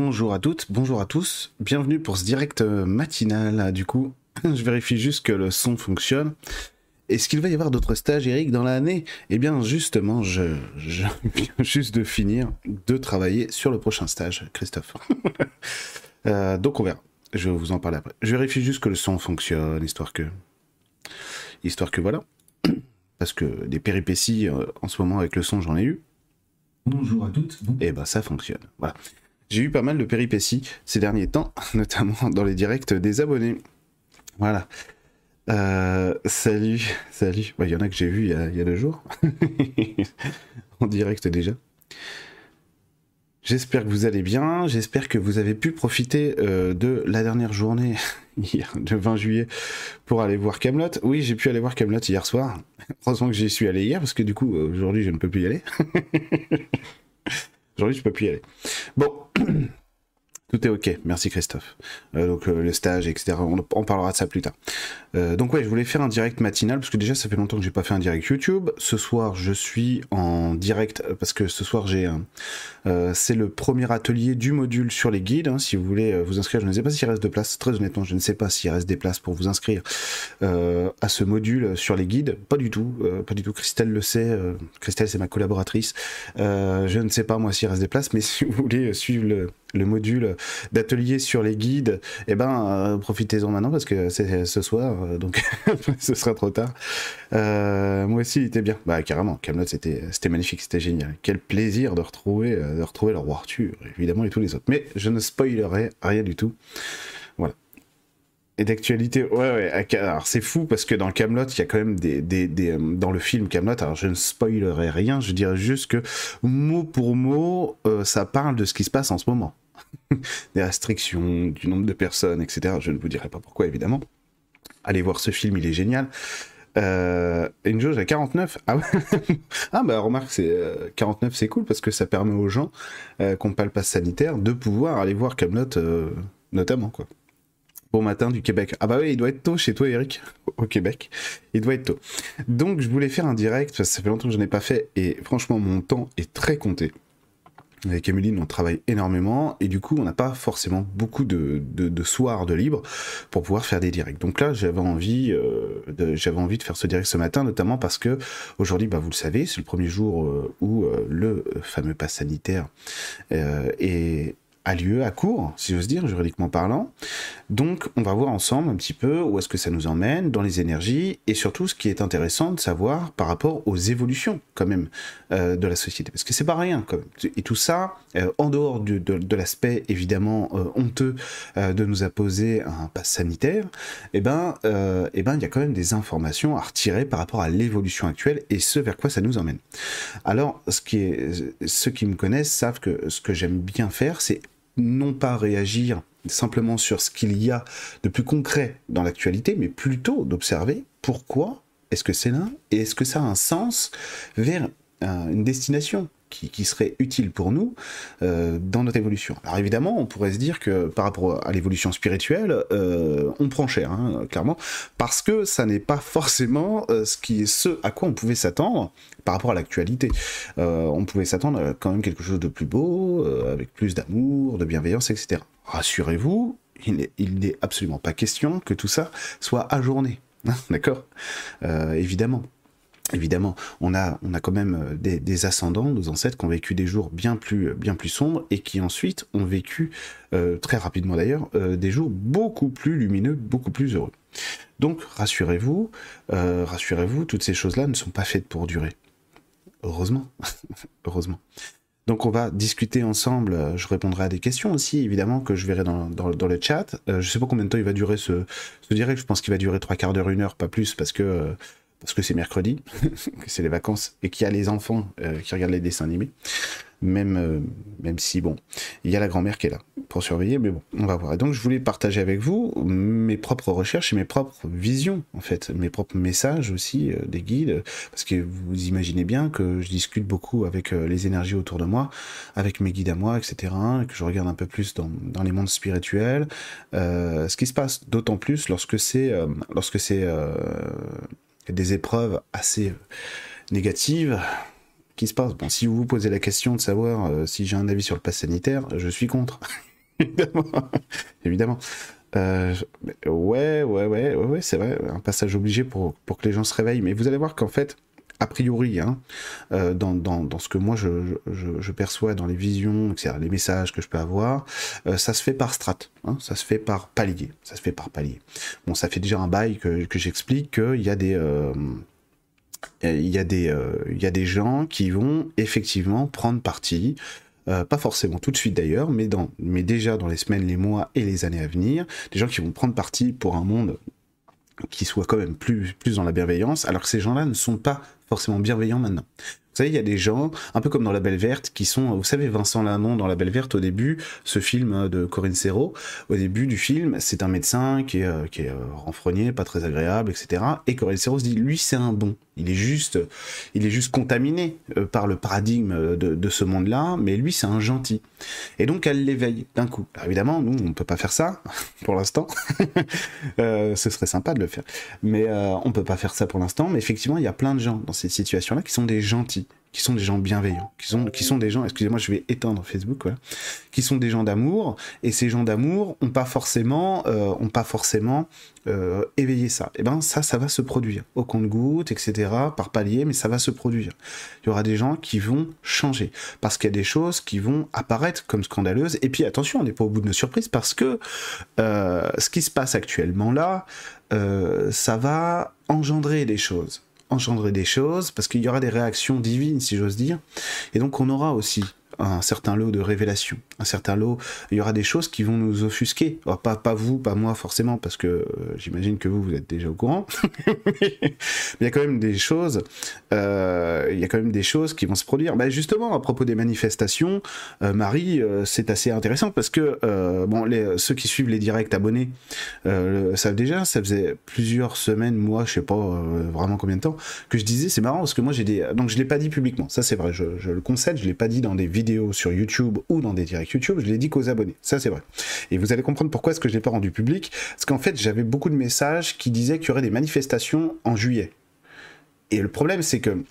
Bonjour à toutes, bonjour à tous, bienvenue pour ce direct euh, matinal. Du coup, je vérifie juste que le son fonctionne. Est-ce qu'il va y avoir d'autres stages, Eric, dans l'année? Eh bien, justement, je, je viens juste de finir de travailler sur le prochain stage, Christophe. Euh, donc, on verra. Je vais vous en parler après. Je vérifie juste que le son fonctionne, histoire que. Histoire que voilà. Parce que des péripéties euh, en ce moment avec le son, j'en ai eu. Bonjour à toutes. Bon- Et ben ça fonctionne. Voilà. J'ai eu pas mal de péripéties ces derniers temps, notamment dans les directs des abonnés. Voilà. Euh, salut, salut. Ouais, Il y en a que j'ai vu il y a, il y a deux jours. en direct déjà. J'espère que vous allez bien. J'espère que vous avez pu profiter euh, de la dernière journée, hier, le 20 juillet, pour aller voir Camelot. Oui, j'ai pu aller voir Camelot hier soir. Heureusement que j'y suis allé hier, parce que du coup, euh, aujourd'hui, je ne peux plus y aller. Aujourd'hui, je peux plus y aller. Bon, tout est ok. Merci Christophe. Euh, donc euh, le stage, etc. On, parlera de ça plus tard. Euh, donc ouais, je voulais faire un direct matinal parce que déjà ça fait longtemps que j'ai pas fait un direct YouTube. Ce soir, je suis en direct parce que ce soir j'ai un, c'est le premier atelier du module sur les guides. hein. si vous voulez vous inscrire, je ne sais pas s'il reste de place. Très honnêtement, je ne sais pas s'il reste des places pour vous inscrire à ce module sur les guides. Pas du tout, pas du tout. Christelle le sait. Christelle, c'est ma collaboratrice. Je ne sais pas moi s'il reste des places, mais si vous voulez suivre le, le module d'atelier sur les guides, eh ben euh, profitez-en maintenant parce que c'est ce soir, euh, donc ce sera trop tard. Euh, moi aussi, il était bien. Bah carrément, Camelot, c'était c'était magnifique, c'était génial. Quel plaisir de retrouver euh, de retrouver le roi Arthur, évidemment et tous les autres. Mais je ne spoilerai rien du tout. Voilà. Et d'actualité, ouais, ouais. Alors c'est fou parce que dans Camelot, il y a quand même des, des, des, euh, dans le film Camelot. Alors je ne spoilerai rien, je dirais juste que mot pour mot, euh, ça parle de ce qui se passe en ce moment. des restrictions, du nombre de personnes, etc. Je ne vous dirai pas pourquoi, évidemment. Allez voir ce film, il est génial. Euh, une jauge à 49. Ah ouais. ah bah remarque, c'est euh, 49, c'est cool parce que ça permet aux gens euh, qui n'ont pas le pass sanitaire de pouvoir aller voir Camelot, euh, notamment quoi. Bon matin du Québec. Ah bah oui, il doit être tôt chez toi, Eric, au Québec. Il doit être tôt. Donc je voulais faire un direct parce que ça fait longtemps que je n'ai pas fait et franchement mon temps est très compté. Avec Emeline, on travaille énormément et du coup, on n'a pas forcément beaucoup de, de, soirs de libre pour pouvoir faire des directs. Donc là, j'avais envie, euh, envie de faire ce direct ce matin, notamment parce que aujourd'hui, bah, vous le savez, c'est le premier jour euh, où euh, le fameux pass sanitaire est lieu à court, si j'ose dire, juridiquement parlant. Donc, on va voir ensemble un petit peu où est-ce que ça nous emmène dans les énergies et surtout ce qui est intéressant de savoir par rapport aux évolutions quand même euh, de la société, parce que c'est pas rien. Et tout ça, euh, en dehors de, l'aspect évidemment euh, honteux de nous apposer un pass sanitaire, eh ben, eh ben, il y a quand même des informations à retirer par rapport à l'évolution actuelle et ce vers quoi ça nous emmène. Alors, ce qui est, ceux qui me connaissent savent que ce que j'aime bien faire, c'est non pas réagir simplement sur ce qu'il y a de plus concret dans l'actualité, mais plutôt d'observer pourquoi est-ce que c'est là et est-ce que ça a un sens vers euh, une destination qui, serait utile pour nous euh, dans notre évolution. Alors évidemment, on pourrait se dire que par rapport à l'évolution spirituelle, euh, on prend cher, hein, clairement, parce que ça n'est pas forcément euh, ce qui est ce à quoi on pouvait s'attendre par rapport à l'actualité. On pouvait s'attendre quand même quelque chose de plus beau, avec plus d'amour, de bienveillance, etc. Rassurez-vous, il n'est- absolument pas question que tout ça soit ajourné. Hein, D'accord? Évidemment. Évidemment, on a, quand même euh, des, ascendants, nos ancêtres, qui ont vécu des jours bien plus, plus sombres et qui ensuite ont vécu, euh, très rapidement d'ailleurs, euh, des jours beaucoup plus lumineux, beaucoup plus heureux. Donc, rassurez-vous, euh, rassurez-vous, toutes ces choses-là ne sont pas faites pour durer. Heureusement. Heureusement. Donc on va discuter ensemble, euh, je répondrai à des questions aussi, évidemment, que je verrai dans, le chat. Euh, je sais pas combien de temps il va durer ce, ce direct, je pense qu'il va durer trois quarts d'heure, une heure, pas plus, parce que euh, parce que c'est mercredi, que c'est les vacances, et qu'il y a les enfants euh, qui regardent les dessins animés. Même, euh, même si, bon, il y a la grand-mère qui est là pour surveiller, mais bon, on va voir. Et donc, je voulais partager avec vous mes propres recherches et mes propres visions, en fait, mes propres messages aussi, euh, des guides, parce que vous imaginez bien que je discute beaucoup avec les énergies autour de moi, avec mes guides à moi, etc., et que je regarde un peu plus dans, dans les mondes spirituels, ce qui se passe, d'autant plus lorsque c'est lorsque c'est des épreuves assez négatives qui se passent. Bon, si vous vous posez la question de savoir euh, si j'ai un avis sur le pass sanitaire, je suis contre. évidemment. évidemment. Euh, ouais, ouais, ouais, ouais, c'est vrai, un passage obligé pour, pour que les gens se réveillent. Mais vous allez voir qu'en fait, a priori, hein, euh, dans, dans, dans, ce que moi je, je, perçois dans les visions, les messages que je peux avoir, euh, ça se fait par strat, hein, ça se fait par palier, ça se fait par palier. Bon, ça fait déjà un bail que, que j'explique qu'il y a des... Euh, il y, a des, il y a des gens qui vont effectivement prendre parti, pas forcément tout de suite d'ailleurs, mais, mais déjà dans les semaines, les mois et les années à venir, des gens qui vont prendre parti pour un monde qui soit quand même plus, plus dans la bienveillance, alors que ces gens-là ne sont pas forcément bienveillants maintenant. Vous savez, il y a des gens, un peu comme dans La Belle Verte, qui sont, vous savez, Vincent Lamont dans La Belle Verte au début, ce film de Corinne Serrault, au début du film, c'est un médecin qui est, euh, qui est euh, renfrogné, pas très agréable, etc. Et Corinne Serrault se dit, lui, c'est un bon. Il est juste, il est juste contaminé euh, par le paradigme de, ce monde-là, mais lui, c'est un gentil. Et donc, elle l'éveille d'un coup. Évidemment, nous, on peut pas faire ça pour l'instant. euh, ce serait sympa de le faire, mais euh, on peut pas faire ça pour l'instant. Mais effectivement, il y a plein de gens dans cette situation-là qui sont des gentils qui sont des gens bienveillants, qui sont, qui sont des gens, excusez-moi, je vais éteindre Facebook, voilà, qui sont des gens d'amour, et ces gens d'amour ont pas forcément, euh, ont pas forcément euh, éveillé ça. Et ben ça, ça va se produire au compte-goutte, etc., par palier, mais ça va se produire. Il y aura des gens qui vont changer parce qu'il y a des choses qui vont apparaître comme scandaleuses. Et puis attention, on n'est pas au bout de nos surprises parce que euh, ce qui se passe actuellement là, ça va engendrer des choses engendrer des choses, parce qu'il y aura des réactions divines, si j'ose dire, et donc on aura aussi un certain lot de révélations, un certain lot, il y aura des choses qui vont nous offusquer. Alors, pas, pas vous, pas moi forcément, parce que euh, j'imagine que vous, vous êtes déjà au courant. Mais il y a quand même des choses, euh, il y a quand même des choses qui vont se produire. Bah, justement, à propos des manifestations, euh, Marie, c'est assez intéressant parce que bon, ceux qui suivent les directs abonnés euh, savent déjà, ça faisait plusieurs semaines, mois, je sais pas vraiment combien de temps, que je disais, c'est marrant parce que moi j'ai des, donc je l'ai pas dit publiquement, ça c'est vrai, je, je le concède, je l'ai pas dit dans des vidéos sur YouTube ou dans des directs YouTube, je l'ai dit qu'aux abonnés. Ça, c'est vrai. Et vous allez comprendre pourquoi est-ce que je l'ai pas rendu public. Parce qu'en fait, j'avais beaucoup de messages qui disaient qu'il y aurait des manifestations en juillet. Et le problème, c'est que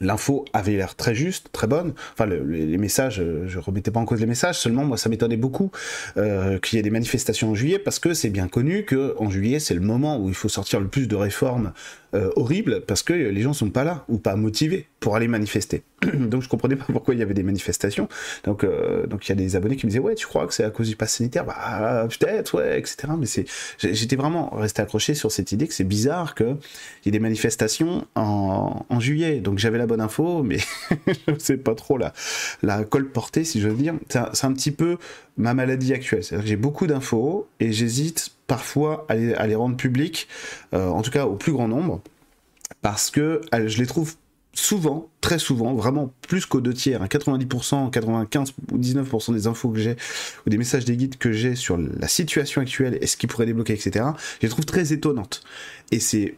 L'info avait l'air très juste, très bonne. Enfin, le, les messages, euh, je remettais pas en cause les messages. Seulement, moi, ça m'étonnait beaucoup euh, qu'il y ait des manifestations en juillet parce que c'est bien connu que en juillet, c'est le moment où il faut sortir le plus de réformes euh, horribles parce que les gens sont pas là ou pas motivés pour aller manifester. donc, je comprenais pas pourquoi il y avait des manifestations. Donc, donc il y a des abonnés qui me disaient ouais, tu crois que c'est à cause du pass sanitaire? Bah peut-être, ouais, etc. Mais c'est, j'étais vraiment resté accroché sur cette idée que c'est bizarre qu'il y ait des manifestations en, en juillet. Donc j'avais la bonne info, mais je sais pas trop la, la colporter, si je veux dire. C'est un, petit peu ma maladie actuelle. C'est-à-dire que j'ai beaucoup d'infos et j'hésite parfois à les, rendre publiques, euh, en tout cas au plus grand nombre, parce que je les trouve souvent, très souvent, vraiment plus qu'aux deux tiers, hein, 90%, 95 ou 19% des infos que j'ai, ou des messages des guides que j'ai sur la situation actuelle et ce qui pourrait débloquer, etc., je les trouve très étonnantes. Et c'est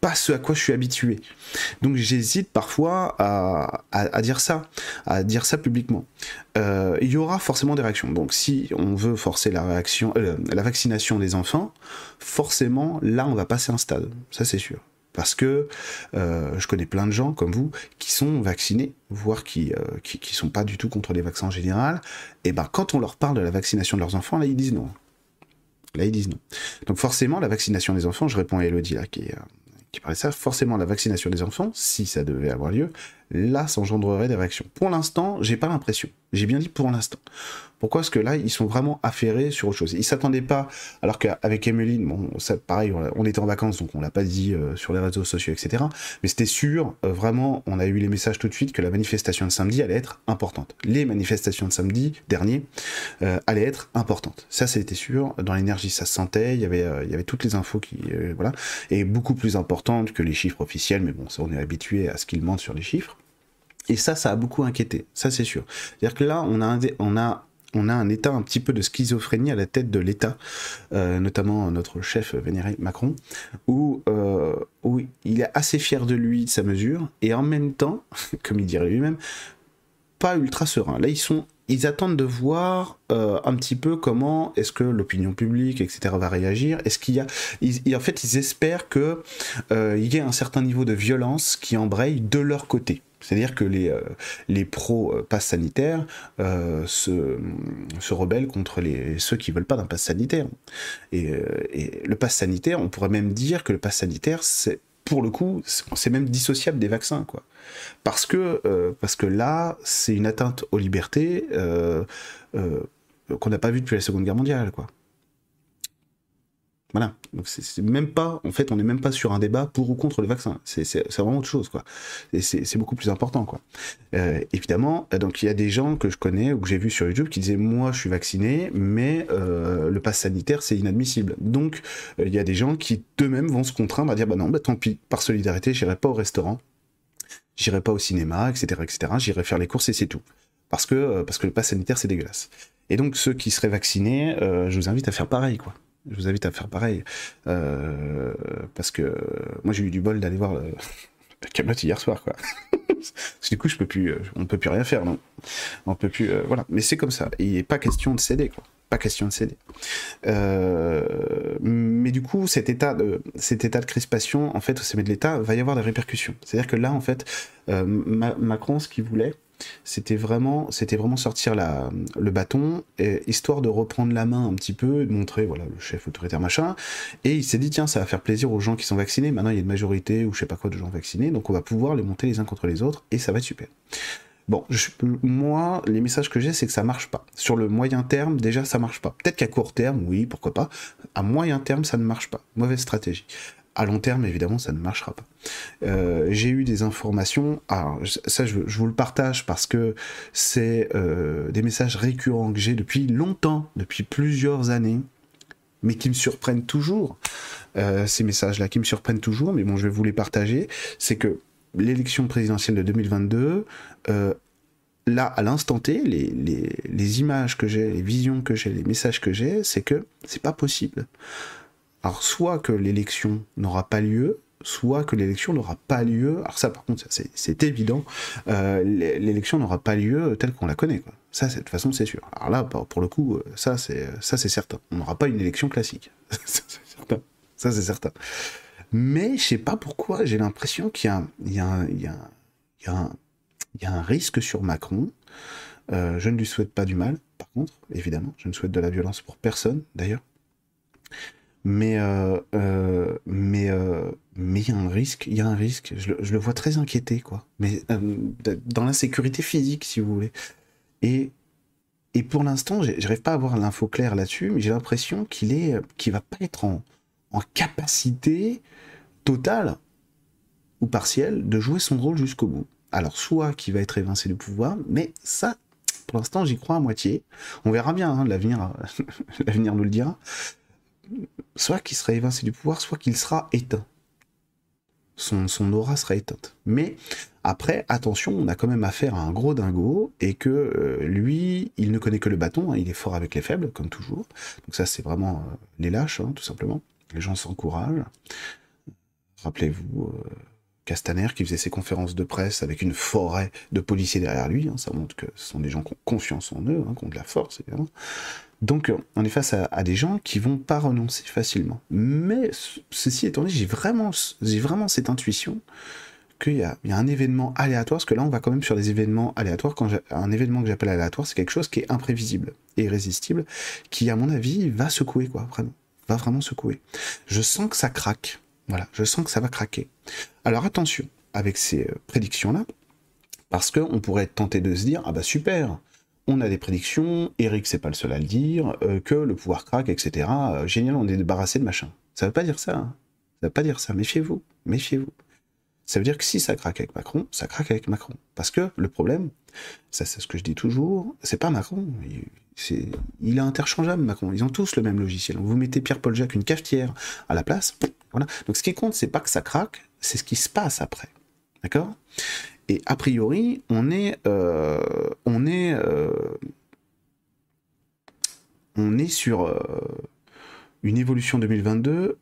pas ce à quoi je suis habitué. Donc j'hésite parfois à, à, dire ça, à dire ça publiquement. Euh, il y aura forcément des réactions. Donc si on veut forcer la réaction, euh, la vaccination des enfants, forcément là on va passer un stade, ça c'est sûr. Parce que euh, je connais plein de gens comme vous qui sont vaccinés, voire qui, qui, sont pas du tout contre les vaccins en général. Et ben quand on leur parle de la vaccination de leurs enfants, là ils disent non. Là, ils disent non. Donc forcément, la vaccination des enfants, je réponds à Elodie là, qui est, qui parlait ça, forcément la vaccination des enfants, si ça devait avoir lieu, là, ça engendrerait des réactions. Pour l'instant, j'ai pas l'impression. J'ai bien dit pour l'instant. Pourquoi Parce que là, ils sont vraiment affairés sur autre chose? Ils s'attendaient pas, alors qu'avec Emeline, bon, ça, pareil, on était en vacances, donc on l'a pas dit euh, sur les réseaux sociaux, etc. Mais c'était sûr, euh, vraiment, on a eu les messages tout de suite que la manifestation de samedi allait être importante. Les manifestations de samedi dernier euh, allaient être importantes. Ça, c'était sûr. Dans l'énergie, ça se sentait. Il y avait, euh, il y avait toutes les infos qui, voilà, et beaucoup plus importantes que les chiffres officiels. Mais bon, ça, on est habitué à ce qu'ils mentent sur les chiffres. Et ça, ça a beaucoup inquiété, ça c'est sûr. C'est-à-dire que là, on a, un, on a on a un état un petit peu de schizophrénie à la tête de l'État, euh, notamment notre chef vénéré Macron, où, euh, où il est assez fier de lui, de sa mesure, et en même temps, comme il dirait lui-même, pas ultra serein. Là, ils sont ils attendent de voir euh, un petit peu comment est-ce que l'opinion publique, etc., va réagir. Est-ce qu'il y a, en fait, ils espèrent que euh, il y ait un certain niveau de violence qui embraye de leur côté. C'est-à-dire que les, euh, les pro-pass sanitaire euh, se, se, rebellent contre les, ceux qui veulent pas d'un pass sanitaire. Et, et, le pass sanitaire, on pourrait même dire que le pass sanitaire, c'est pour le coup, c'est même dissociable des vaccins, quoi. Parce que, parce que là, c'est une atteinte aux libertés qu'on n'a pas vu depuis la Seconde Guerre mondiale, quoi. Voilà. Donc c'est même pas, en fait, on n'est même pas sur un débat pour ou contre le vaccin. C'est vraiment autre chose, quoi. Et c'est beaucoup plus important, quoi. Euh, évidemment, euh, donc il y a des gens que je connais ou que j'ai vu sur YouTube qui disaient moi je suis vacciné, mais euh, le pass sanitaire c'est inadmissible. Donc il y a des gens qui d'eux-mêmes vont se contraindre à dire bah non, bah tant pis, par solidarité, j'irai pas au restaurant, j'irai pas au cinéma, etc., etc. J'irai faire les courses et c'est tout. Parce que parce que le pass sanitaire c'est dégueulasse. Et donc ceux qui seraient vaccinés, je vous invite à faire pareil, quoi je vous invite à faire pareil. Euh, parce que moi, j'ai eu du bol d'aller voir le... Camelot hier soir, quoi. du coup, euh, on ne peut plus rien faire, non On peut plus, euh. Mais c'est comme ça. Il n'est pas question de céder. Pas question de céder. mais du coup, cet état de, cet état de crispation, en fait, au sommet de l'État, va y avoir des répercussions. C'est-à-dire que là, en fait, Macron, ce qu'il voulait, c'était vraiment, c'était vraiment sortir la, le bâton, et, histoire de reprendre la main un petit peu, de montrer, voilà, le chef autoritaire machin. Et il s'est dit, tiens, ça va faire plaisir aux gens qui sont vaccinés. Maintenant, il y a une majorité ou je sais pas quoi de gens vaccinés, donc on va pouvoir les monter les uns contre les autres, et ça va être super. Bon, moi, les messages que j'ai, c'est que ça marche pas. Sur le moyen terme, déjà, ça marche pas. Peut-être qu'à court terme, oui, pourquoi pas. À moyen terme, ça ne marche pas. Mauvaise stratégie. À long terme, évidemment, ça ne marchera pas. Euh, j'ai eu des informations, alors ça je, vous le partage parce que c'est euh, des messages récurrents que j'ai depuis longtemps, depuis plusieurs années, mais qui me surprennent toujours. Euh, ces messages-là qui me surprennent toujours, mais bon, je vais vous les partager. C'est que l'élection présidentielle de 2022, là, à l'instant T, les, les, les, images que j'ai, les visions que j'ai, les messages que j'ai, c'est que c'est pas possible. Soit que l'élection n'aura pas lieu, soit que l'élection n'aura pas lieu. Alors ça, par contre, c'est évident. Euh, l'élection n'aura pas lieu telle qu'on la connaît. Ça, de toute façon, c'est sûr. Alors là, pour le coup, ça, c'est ça, c'est certain. On n'aura pas une élection classique. Ça, c'est certain. Mais je sais pas pourquoi, j'ai l'impression qu'il y, a un risque sur Macron. Euh, je ne lui souhaite pas du mal, par contre, évidemment. Je ne souhaite de la violence pour personne, d'ailleurs mais euh, euh, mais euh, mais il y a un risque, il y a un risque. Je, le vois très inquiété, quoi. Mais dans l'insécurité physique, si vous voulez. Et et pour l'instant, j'arrive pas à avoir l'info claire là-dessus, mais j'ai l'impression qu'il est, qu'il va pas être en, en capacité totale ou partielle de jouer son rôle jusqu'au bout. Alors, soit qu'il va être évincé du pouvoir, mais ça, pour l'instant, j'y crois à moitié. On verra bien, hein, l'avenir, l'avenir nous le dira soit qu'il sera évincé du pouvoir, soit qu'il sera éteint. Son, aura sera éteinte. Mais après, attention, on a quand même affaire à un gros dingo, et que euh, lui, il ne connaît que le bâton, hein, il est fort avec les faibles, comme toujours. Donc ça, c'est vraiment euh, les lâches, hein, tout simplement. Les gens s'encouragent. Rappelez-vous, euh, Castaner qui faisait ses conférences de presse avec une forêt de policiers derrière lui, hein, ça montre que ce sont des gens qui ont confiance en eux, qui ont de la force, évidemment. Donc on est face à, des gens qui vont pas renoncer facilement. Mais ceci étant dit, j'ai vraiment, cette intuition qu'il y, a un événement aléatoire, parce que là on va quand même sur des événements aléatoires. Un événement que j'appelle aléatoire, c'est quelque chose qui est imprévisible et irrésistible, qui à mon avis va secouer quoi, vraiment, va vraiment secouer. Je sens que ça craque. Voilà, je sens que ça va craquer. Alors attention avec ces euh, prédictions là, parce qu'on pourrait être tenté de se dire ah bah super, on a des prédictions, Eric c'est pas le seul à le dire, euh, que le pouvoir craque, etc. Euh, génial, on est débarrassé de machin. Ça veut pas dire ça. Hein. Ça veut pas dire ça. Méfiez-vous. Méfiez-vous. Ça veut dire que si ça craque avec Macron, ça craque avec Macron. Parce que le problème, ça c'est ce que je dis toujours, c'est pas Macron. Il, il est interchangeable, Macron. Ils ont tous le même logiciel. Vous mettez Pierre-Paul Jacques, une cafetière, à la place. Voilà. Donc ce qui compte, c'est pas que ça craque, c'est ce qui se passe après. D'accord? Et a priori, on est, euh, on est, euh, on est sur euh, une évolution 2022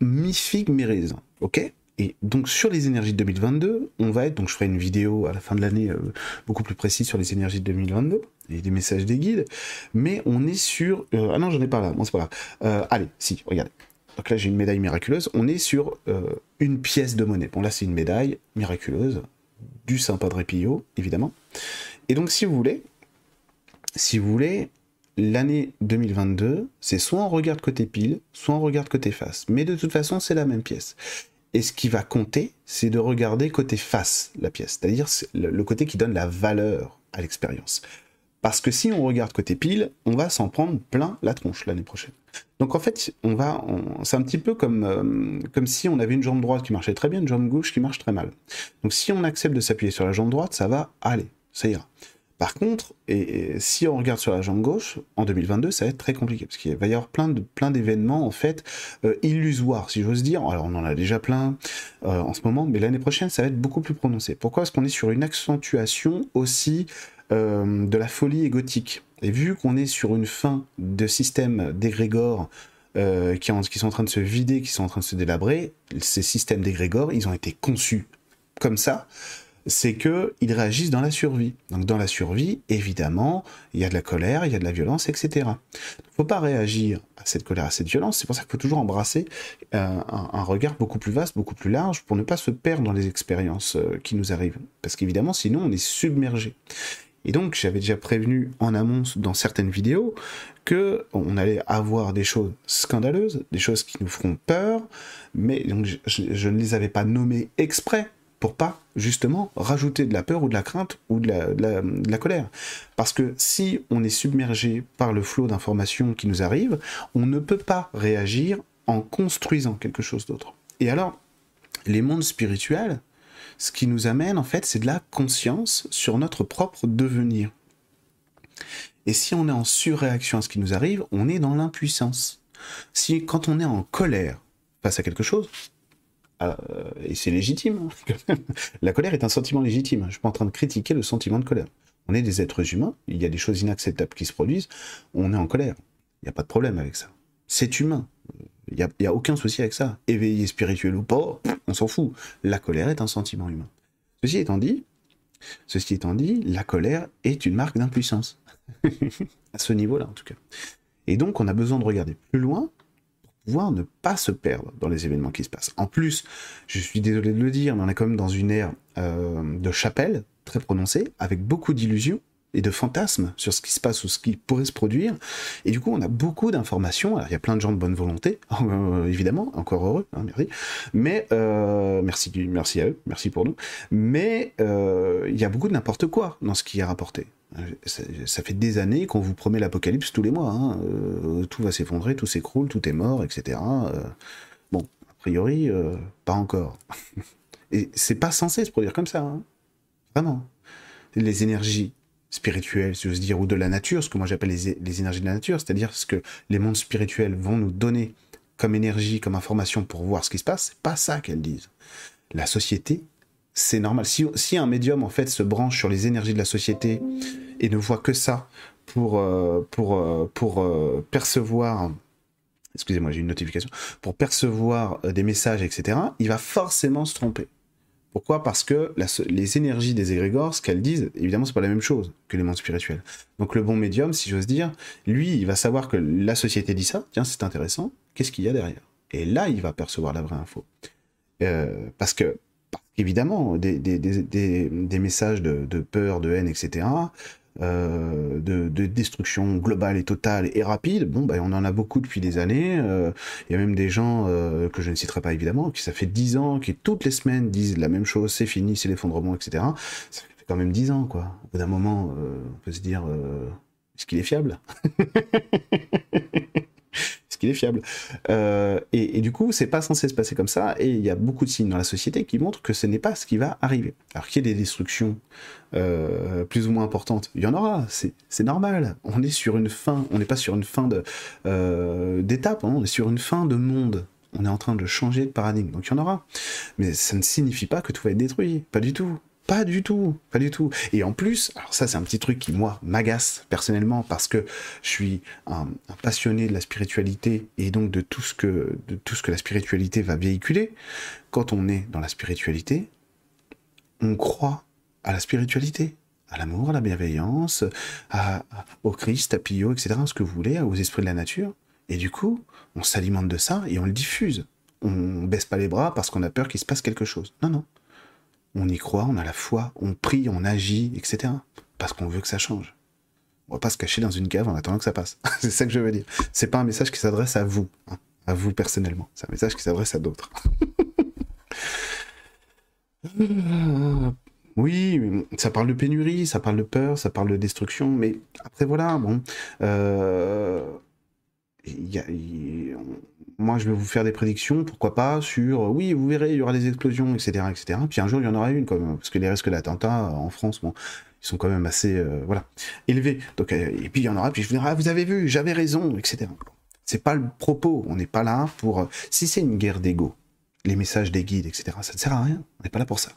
mi-figue, mi-raisin. Ok? Et donc sur les énergies de 2022, on va être, donc je ferai une vidéo à la fin de l'année beaucoup plus précise sur les énergies de 2022 et des messages des guides, mais on est sur... ah non, j'en ai pas là, bon c'est pas grave. allez, si, regardez. Donc là j'ai une médaille miraculeuse, on est sur une pièce de monnaie. Bon là c'est une médaille miraculeuse, du Saint Padre Pio, évidemment. Et donc, si vous voulez, si vous voulez, l'année 2022, c'est soit on regarde côté pile, soit on regarde côté face. Mais de toute façon, c'est la même pièce. Et ce qui va compter, c'est de regarder côté face la pièce, c'est-à-dire le côté qui donne la valeur à l'expérience. Parce que si on regarde côté pile, on va s'en prendre plein la tronche l'année prochaine. Donc en fait, on va, c'est un petit peu comme, euh, comme si on avait une jambe droite qui marchait très bien, une jambe gauche qui marche très mal. Donc si on accepte de s'appuyer sur la jambe droite, ça va aller, ça ira. Par contre, et, si on regarde sur la jambe gauche, en 2022, ça va être très compliqué, parce qu'il va y avoir plein de plein d'événements en fait euh, illusoires, si j'ose dire. Alors on en a déjà plein euh, en ce moment, mais l'année prochaine, ça va être beaucoup plus prononcé. Pourquoi? Parce qu'on est sur une accentuation aussi euh, de la folie égotique. Et vu qu'on est sur une fin de système d'égrégores qui, qui, sont en train de se vider, qui sont en train de se délabrer, ces systèmes d'égrégores, ils ont été conçus comme ça c'est qu'ils réagissent dans la survie. Donc dans la survie, évidemment, il y a de la colère, il y a de la violence, etc. Il ne faut pas réagir à cette colère, à cette violence. C'est pour ça qu'il faut toujours embrasser euh, un, regard beaucoup plus vaste, beaucoup plus large, pour ne pas se perdre dans les expériences euh, qui nous arrivent. Parce qu'évidemment, sinon, on est submergé. Et donc, j'avais déjà prévenu en amont dans certaines vidéos que on allait avoir des choses scandaleuses, des choses qui nous feront peur, mais donc je ne les avais pas nommées exprès pour pas justement rajouter de la peur ou de la crainte ou de la, colère. Parce que si on est submergé par le flot d'informations qui nous arrivent, on ne peut pas réagir en construisant quelque chose d'autre. Et alors, les mondes spirituels, ce qui nous amène en fait, c'est de la conscience sur notre propre devenir. Et si on est en surréaction à ce qui nous arrive, on est dans l'impuissance. Si quand on est en colère face à quelque chose, euh, et c'est légitime. La colère est un sentiment légitime. Je suis pas en train de critiquer le sentiment de colère. On est des êtres humains, il y a des choses inacceptables qui se produisent, on est en colère. Il n'y a pas de problème avec ça. C'est humain. Il n'y a, aucun souci avec ça. Éveillé spirituel ou pas, on s'en fout. La colère est un sentiment humain. Ceci étant dit, ceci étant dit, la colère est une marque d'impuissance. à ce niveau-là, en tout cas. Et donc, on a besoin de regarder plus loin pouvoir ne pas se perdre dans les événements qui se passent. En plus, je suis désolé de le dire, mais on est quand même dans une ère euh, de chapelle très prononcée, avec beaucoup d'illusions et de fantasmes sur ce qui se passe ou ce qui pourrait se produire. Et du coup, on a beaucoup d'informations. Alors, il y a plein de gens de bonne volonté, euh, évidemment, encore heureux, hein, merci. Mais euh, merci, merci à eux, merci pour nous. Mais il y a beaucoup de n'importe quoi dans ce qui est rapporté. Ça, fait des années qu'on vous promet l'apocalypse tous les mois. Hein. Euh, tout va s'effondrer, tout s'écroule, tout est mort, etc. Euh, bon, a priori, euh, pas encore. Et c'est pas censé se produire comme ça. Hein. Vraiment. Les énergies spirituelles, si j'ose dire, ou de la nature, ce que moi j'appelle les, les, énergies de la nature, c'est-à-dire ce que les mondes spirituels vont nous donner comme énergie, comme information pour voir ce qui se passe, c'est pas ça qu'elles disent. La société c'est normal. Si, un médium en fait se branche sur les énergies de la société et ne voit que ça pour, euh, pour, euh, pour euh, percevoir, excusez-moi, j'ai une notification, pour percevoir des messages, etc., il va forcément se tromper. Pourquoi? Parce que les énergies des égrégores, ce qu'elles disent, évidemment, c'est pas la même chose que les mondes spirituels. Donc le bon médium, si j'ose dire, lui, il va savoir que la société dit ça, tiens, c'est intéressant, qu'est-ce qu'il y a derrière? Et là, il va percevoir la vraie info. parce que évidemment, des, messages de, peur, de haine, etc., euh, de, destruction globale et totale et rapide, bon, ben, on en a beaucoup depuis des années. Euh, il y a même des gens euh, que je ne citerai pas évidemment, qui ça fait dix ans, qui toutes les semaines disent la même chose, c'est fini, c'est l'effondrement, etc. Ça fait quand même dix ans, quoi. Au bout d'un moment, on peut se dire, est-ce qu'il est fiable? qu'il est fiable. Euh, et, du coup, c'est pas censé se passer comme ça, et il y a beaucoup de signes dans la société qui montrent que ce n'est pas ce qui va arriver. Alors qu'il y ait des destructions euh, plus ou moins importantes, il y en aura, c'est normal. On est sur une fin, on n'est pas sur une fin euh, d'étape, hein, on est sur une fin de monde. On est en train de changer de paradigme, donc il y en aura. Mais ça ne signifie pas que tout va être détruit, pas du tout. Pas du tout, pas du tout. Et en plus, alors ça c'est un petit truc qui moi m'agace personnellement parce que je suis un, passionné de la spiritualité et donc de tout ce que de tout ce que la spiritualité va véhiculer. Quand on est dans la spiritualité, on croit à la spiritualité, à l'amour, à la bienveillance, au Christ, à Pio, etc. Ce que vous voulez, aux esprits de la nature. Et du coup, on s'alimente de ça et on le diffuse. On baisse pas les bras parce qu'on a peur qu'il se passe quelque chose. Non, non on y croit, on a la foi, on prie, on agit, etc. Parce qu'on veut que ça change. On va pas se cacher dans une cave en attendant que ça passe. c'est ça que je veux dire. C'est pas un message qui s'adresse à vous, hein, à vous personnellement. C'est un message qui s'adresse à d'autres. oui, ça parle de pénurie, ça parle de peur, ça parle de destruction, mais après voilà, bon, euh, moi je vais vous faire des prédictions, pourquoi pas, sur oui, vous verrez, il y aura des explosions, etc., etc. Puis un jour il y en aura une, parce que les risques d'attentats en France, ils sont quand même assez, euh, voilà, élevés. Donc, euh, et puis il y en aura, puis je vous dirai, ah, vous avez vu, j'avais raison, etc. C'est pas le propos, on n'est pas là pour. Si c'est une guerre d'ego, les messages des guides, etc., ça ne sert à rien, on n'est pas là pour ça.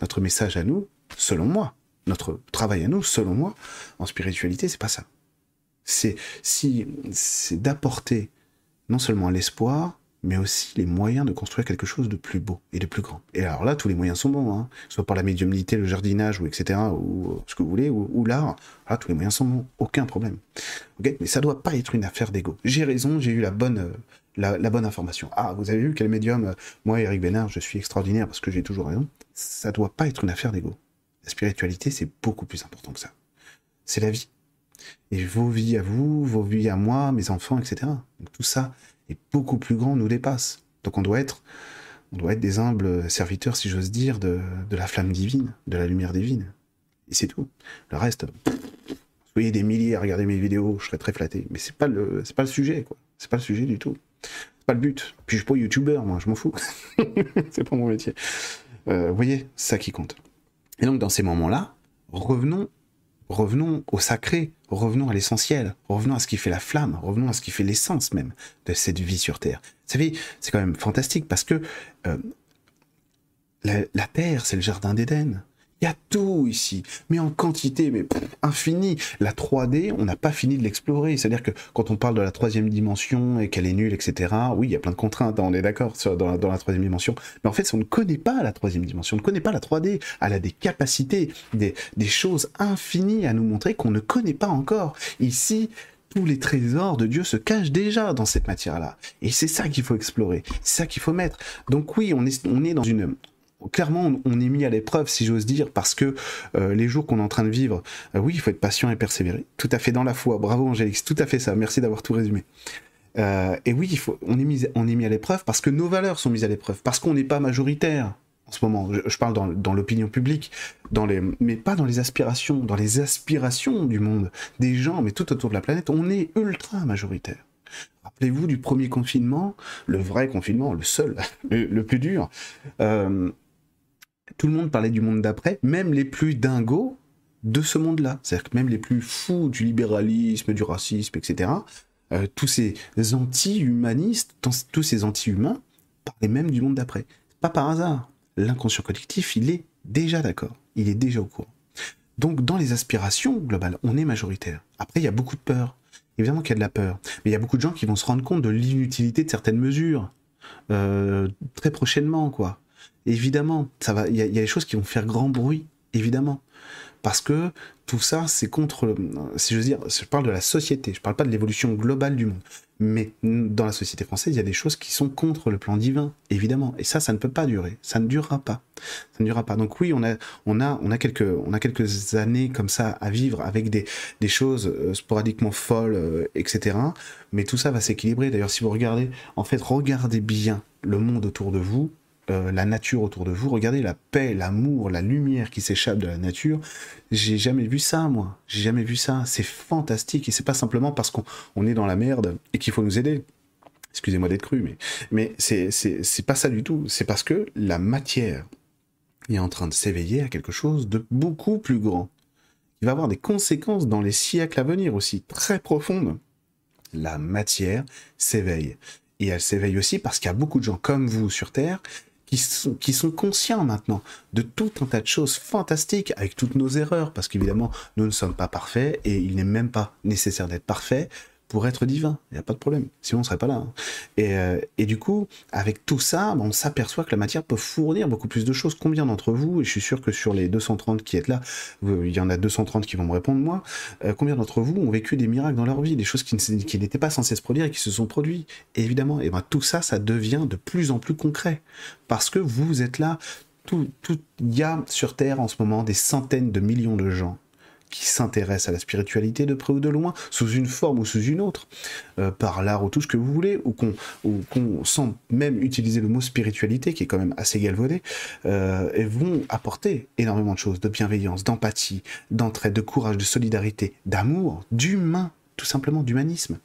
Notre message à nous, selon moi, notre travail à nous, selon moi, en spiritualité, c'est pas ça. C'est si c'est d'apporter non seulement l'espoir, mais aussi les moyens de construire quelque chose de plus beau et de plus grand. Et alors là, tous les moyens sont bons, hein. soit par la médiumnité, le jardinage, ou etc., ou ce que vous voulez, ou, l'art. Là, tous les moyens sont bons, aucun problème. mais ça doit pas être une affaire d'ego. J'ai raison, j'ai eu la bonne, la, bonne information. Ah, vous avez vu quel médium Moi, Eric Bénard, je suis extraordinaire parce que j'ai toujours raison ça doit pas être une affaire d'ego. La spiritualité, c'est beaucoup plus important que ça. C'est la vie. Et vos vies à vous, vos vies à moi, mes enfants, etc. Donc tout ça est beaucoup plus grand, nous dépasse. Donc on doit être, on doit être des humbles serviteurs, si j'ose dire, de, la flamme divine, de la lumière divine. Et c'est tout. Le reste, soyez des milliers à regarder mes vidéos, je serais très flatté. Mais c'est pas le, c'est pas le sujet, quoi. C'est pas le sujet du tout. C'est pas le but. Puis je suis pas youtubeur, moi, je m'en fous. c'est pas mon métier. Euh, vous voyez, ça qui compte. Et donc dans ces moments-là, revenons, revenons au sacré, revenons à l'essentiel, revenons à ce qui fait la flamme, revenons à ce qui fait l'essence même de cette vie sur Terre. C'est quand même fantastique parce que euh, la Terre, c'est le jardin d'Éden. Il y a tout ici, mais en quantité, mais infinie. La 3D, on n'a pas fini de l'explorer. C'est-à-dire que quand on parle de la troisième dimension et qu'elle est nulle, etc., oui, il y a plein de contraintes, hein, on est d'accord dans, dans, la troisième dimension. Mais en fait, on ne connaît pas la troisième dimension, on ne connaît pas la 3D. Elle a des capacités, des, des choses infinies à nous montrer qu'on ne connaît pas encore. Ici, tous les trésors de Dieu se cachent déjà dans cette matière-là. Et c'est ça qu'il faut explorer, c'est ça qu'il faut mettre. Donc oui, on est, on est dans une, clairement, on est mis à l'épreuve, si j'ose dire, parce que euh, les jours qu'on est en train de vivre, euh, oui, il faut être patient et persévérer. Tout à fait dans la foi. Bravo, Angélix. Tout à fait ça. Merci d'avoir tout résumé. Euh, et oui, il faut, on, est mis, on est mis à l'épreuve parce que nos valeurs sont mises à l'épreuve, parce qu'on n'est pas majoritaire en ce moment. Je, parle dans, l'opinion publique, dans les, mais pas dans les aspirations, dans les aspirations du monde, des gens, mais tout autour de la planète, on est ultra majoritaire. Rappelez-vous du premier confinement, le vrai confinement, le seul, le, plus dur tout le monde parlait du monde d'après, même les plus dingos de ce monde-là. C'est-à-dire que même les plus fous du libéralisme, du racisme, etc., euh, tous ces anti-humanistes, tous ces anti-humains, parlaient même du monde d'après. Pas par hasard. L'inconscient collectif, il est déjà d'accord. Il est déjà au courant. Donc, dans les aspirations globales, on est majoritaire. Après, il y a beaucoup de peur. Évidemment qu'il y a de la peur. Mais il y a beaucoup de gens qui vont se rendre compte de l'inutilité de certaines mesures. Euh, très prochainement, quoi. Évidemment, ça va. Il y, a des choses qui vont faire grand bruit, évidemment, parce que tout ça, c'est contre. Si je veux dire, je parle de la société. Je parle pas de l'évolution globale du monde. Mais dans la société française, il y a des choses qui sont contre le plan divin, évidemment. Et ça, ça ne peut pas durer. Ça ne durera pas. Ça ne durera pas. Donc oui, on a, on a, on a quelques, on a quelques années comme ça à vivre avec des, des choses euh, sporadiquement folles, euh, etc. Mais tout ça va s'équilibrer. D'ailleurs, si vous regardez, en fait, regardez bien le monde autour de vous euh, la nature autour de vous. Regardez la paix, l'amour, la lumière qui s'échappe de la nature. J'ai jamais vu ça, moi. J'ai jamais vu ça. C'est fantastique. Et c'est pas simplement parce qu'on est dans la merde et qu'il faut nous aider. Excusez-moi d'être cru, mais, mais c'est pas ça du tout. C'est parce que la matière est en train de s'éveiller à quelque chose de beaucoup plus grand. Il va avoir des conséquences dans les siècles à venir aussi, très profondes. La matière s'éveille. Et elle s'éveille aussi parce qu'il y a beaucoup de gens comme vous sur Terre qui sont, conscients maintenant de tout un tas de choses fantastiques avec toutes nos erreurs, parce qu'évidemment, nous ne sommes pas parfaits et il n'est même pas nécessaire d'être parfait pour être divin. Il n'y a pas de problème. Sinon, on ne serait pas là. Hein. Et, euh, et, du coup, avec tout ça, on s'aperçoit que la matière peut fournir beaucoup plus de choses. Combien d'entre vous, et je suis sûr que sur les 230 qui êtes là, il y en a 230 qui vont me répondre, moi, euh, combien d'entre vous ont vécu des miracles dans leur vie, des choses qui, n'étaient pas censées se produire et qui se sont produits? Évidemment, et ben tout ça, ça devient de plus en plus concret. Parce que vous êtes là tout, tout, il y a sur Terre en ce moment des centaines de millions de gens qui s'intéressent à la spiritualité de près ou de loin, sous une forme ou sous une autre, euh, par l'art ou tout ce que vous voulez, ou qu'on qu'on sent même utiliser le mot spiritualité, qui est quand même assez galvaudé, euh, et vont apporter énormément de choses, de bienveillance, d'empathie, d'entraide, de courage, de solidarité, d'amour, d'humain, tout simplement d'humanisme.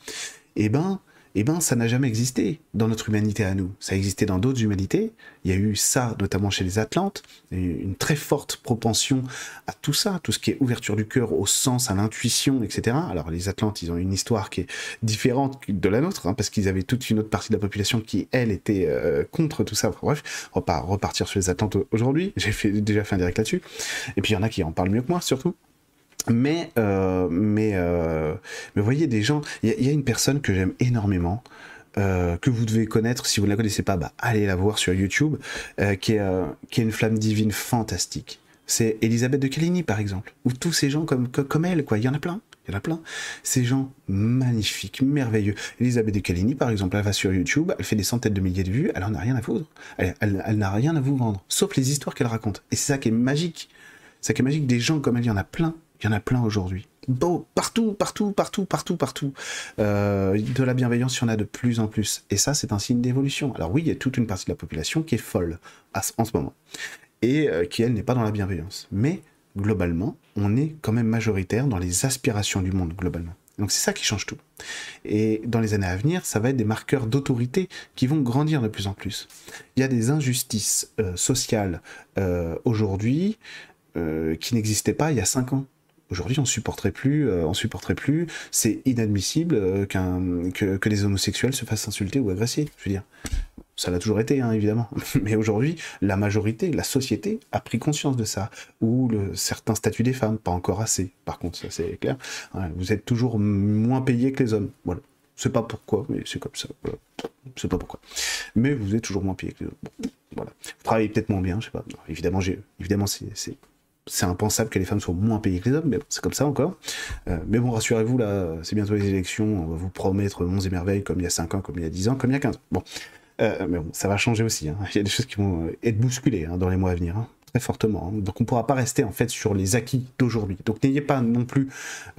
Eh ben, eh ben, ça n'a jamais existé dans notre humanité à nous. Ça a existé dans d'autres humanités. Il y a eu ça, notamment chez les Atlantes, une très forte propension à tout ça, tout ce qui est ouverture du cœur au sens, à l'intuition, etc. Alors, les Atlantes, ils ont une histoire qui est différente de la nôtre, hein, parce qu'ils avaient toute une autre partie de la population qui, elle, était euh, contre tout ça. bref, on va pas repartir sur les Atlantes aujourd'hui. J'ai déjà fait un direct là-dessus. Et puis, il y en a qui en parlent mieux que moi, surtout. Mais, euh, mais, euh, mais voyez, des gens, il y, a une personne que j'aime énormément, euh, que vous devez connaître, si vous ne la connaissez pas, bah, allez la voir sur YouTube, euh, qui, est, euh, qui est une flamme divine fantastique. C'est Elisabeth de Caligny, par exemple, ou tous ces gens comme, comme elle, quoi, il y en a plein. Il y en a plein. Ces gens magnifiques, merveilleux. Elisabeth de Caligny, par exemple, elle va sur YouTube, elle fait des centaines de milliers de vues, elle en a rien à foutre. Elle, elle n'a rien à vous vendre, sauf les histoires qu'elle raconte. Et c'est ça qui est magique. C'est ça qui est magique. Des gens comme elle, il y en a plein. Il y en a plein aujourd'hui. Bon, partout, partout, partout, partout, partout. Euh, de la bienveillance, il y en a de plus en plus. Et ça, c'est un signe d'évolution. Alors oui, il y a toute une partie de la population qui est folle en ce moment. Et euh, qui, elle, n'est pas dans la bienveillance. Mais, globalement, on est quand même majoritaire dans les aspirations du monde, globalement. Donc c'est ça qui change tout. Et dans les années à venir, ça va être des marqueurs d'autorité qui vont grandir de plus en plus. Il y a des injustices euh, sociales aujourd'hui qui n'existaient pas il y a cinq ans. Aujourd'hui, on supporterait plus, euh, on supporterait plus. C'est inadmissible euh, qu'un que, les homosexuels se fassent insulter ou agresser. Je veux dire, ça l'a toujours été, hein, évidemment. Mais aujourd'hui, la majorité, la société a pris conscience de ça. Ou le certain statut des femmes, pas encore assez. Par contre, ça c'est clair. Vous êtes toujours moins payés que les hommes. Voilà. C'est pas pourquoi, mais c'est comme ça. Voilà. C'est pas pourquoi. Mais vous êtes toujours moins payés que les hommes. Voilà. Vous travaillez peut-être moins bien, je sais pas. Non, évidemment, évidemment, c'est c'est impensable que les femmes soient moins payées que les hommes, mais c'est comme ça encore. Euh, mais bon, rassurez-vous, là, c'est bientôt les élections, on va vous promettre monts et merveilles comme il y a 5 ans, comme il y a 10 ans, comme il y a 15 ans. Bon, euh, mais bon, ça va changer aussi. Hein. Il y a des choses qui vont être bousculées hein, dans les mois à venir, hein, très fortement. Donc on ne pourra pas rester en fait sur les acquis d'aujourd'hui. Donc n'ayez pas non plus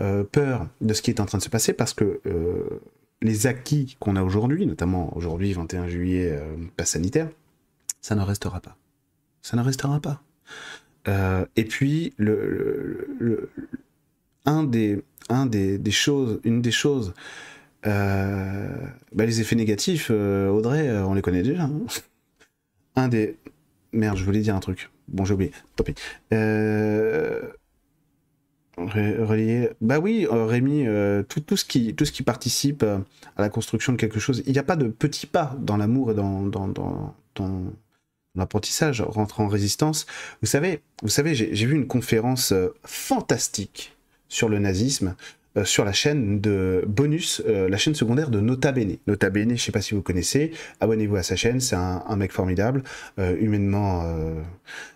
euh, peur de ce qui est en train de se passer, parce que euh, les acquis qu'on a aujourd'hui, notamment aujourd'hui, 21 juillet, euh, passe sanitaire, ça ne restera pas. Ça ne restera pas. Euh, et puis, le, un des, un des, choses, une des choses, euh, bah les effets négatifs, euh, Audrey, on les connaît déjà. Hein un des, merde, je voulais dire un truc. Bon, j'ai oublié. Tant pis. Euh, relié bah oui Rémi tout, tout ce qui tout ce qui participe à la construction de quelque chose il n'y a pas de petits pas dans l'amour et dans, dans l'apprentissage rentre en résistance. Vous savez, vous savez, j'ai vu une conférence euh, fantastique sur le nazisme euh, sur la chaîne de Bonus, euh, la chaîne secondaire de Nota Bene. Nota Bene, je sais pas si vous connaissez, abonnez-vous à sa chaîne, c'est un, mec formidable, euh, humainement,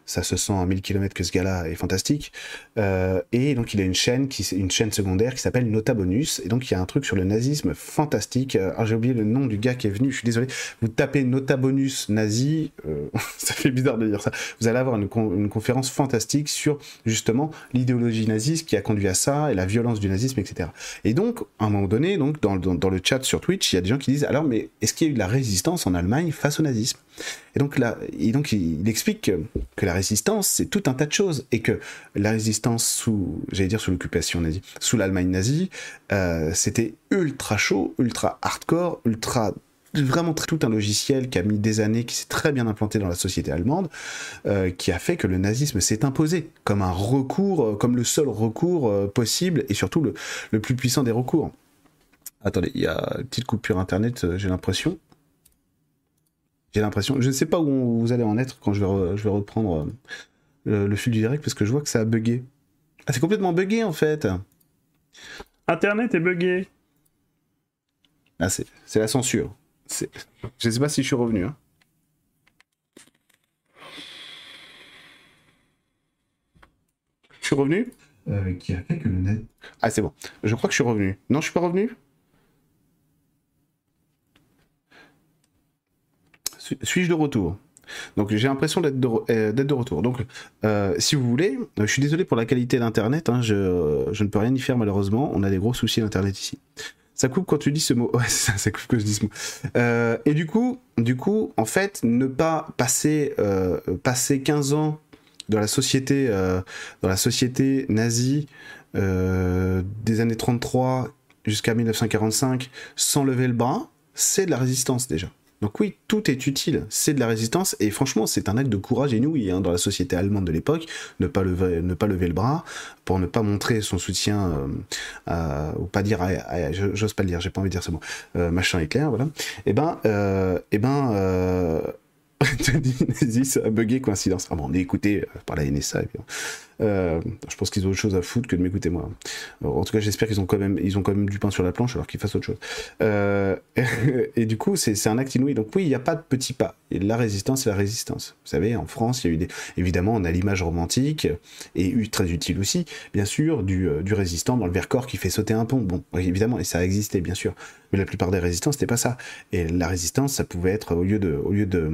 ça se sent à 1000 km que ce gars-là est fantastique. Et donc il a une chaîne, qui, une chaîne secondaire qui s'appelle Nota Bonus, et donc il y a un truc sur le nazisme fantastique. Alors j'ai oublié le nom du gars qui est venu, je suis désolé. Vous tapez Nota Bonus nazi, ça fait bizarre de dire ça. Vous allez avoir une, une conférence fantastique sur justement l'idéologie naziste qui a conduit à ça et la violence du nazisme, etc. Et donc, à un moment donné, donc, dans, dans, le chat sur Twitch, il y a des gens qui disent alors, mais est-ce qu'il y a eu de la résistance en Allemagne face au nazisme? Et donc là, et donc il, explique que, que, la résistance, c'est tout un tas de choses, et que la résistance sous, j'allais dire sous l'occupation nazie, sous l'Allemagne nazie, euh, c'était ultra chaud, ultra hardcore, ultra vraiment tout un logiciel qui a mis des années, qui s'est très bien implanté dans la société allemande, euh, qui a fait que le nazisme s'est imposé comme un recours, euh, comme le seul recours euh, possible et surtout le, le, plus puissant des recours. Attendez, il y a une petite coupure internet, euh, j'ai l'impression. J'ai l'impression. Je ne sais pas où vous allez en être quand je vais, re, je vais reprendre le, le, fil du direct parce que je vois que ça a bugué. Ah, c'est complètement bugué en fait. Internet est bugué. Ah, c'est la censure. Je sais pas si je suis revenu. Hein. Je suis revenu? Euh, Qui a fait que le net. Ah, c'est bon. Je crois que je suis revenu. Non, je suis pas revenu? Suis-je de retour? Donc j'ai l'impression d'être de, euh, de retour. Donc euh, si vous voulez, je suis désolé pour la qualité d'internet, hein, je, je ne peux rien y faire malheureusement, on a des gros soucis d'internet ici. Ça coupe quand tu dis ce mot. Ouais, ça, coupe quand je dis ce mot. Euh, et du coup, du coup, en fait, ne pas passer, euh, passer 15 ans dans la société, euh, dans la société nazie des années 33 jusqu'à 1945 sans lever le bras, c'est de la résistance déjà. Donc oui, tout est utile, c'est de la résistance, et franchement, c'est un acte de courage inouï hein, dans la société allemande de l'époque, ne, pas lever, ne pas lever le bras, pour ne pas montrer son soutien, euh, ou pas dire, j'ose pas le dire, j'ai pas envie de dire ce mot, euh, machin éclair, voilà. Et ben, euh, et ben, euh... dis, Nazi, ça a bugué, coïncidence. Ah bon, on est écouté euh, par la NSA. et puis, euh, je pense qu'ils ont autre chose à foutre que de m'écouter moi. En tout cas, j'espère qu'ils ont quand même, ont quand même du pain sur la planche alors qu'ils fassent autre chose. Euh, et du coup, c'est un acte inouï. Donc oui, il n'y a pas de petits pas. La résistance, c'est la résistance. Vous savez, en France, il y a eu des, évidemment, on a l'image romantique et très utile aussi, bien sûr, du, euh, résistant dans le Vercors qui fait sauter un pont. Bon, évidemment, et ça a existé, bien sûr. Mais la plupart des résistants, c'était pas ça. Et la résistance, ça pouvait être au lieu de, au lieu de,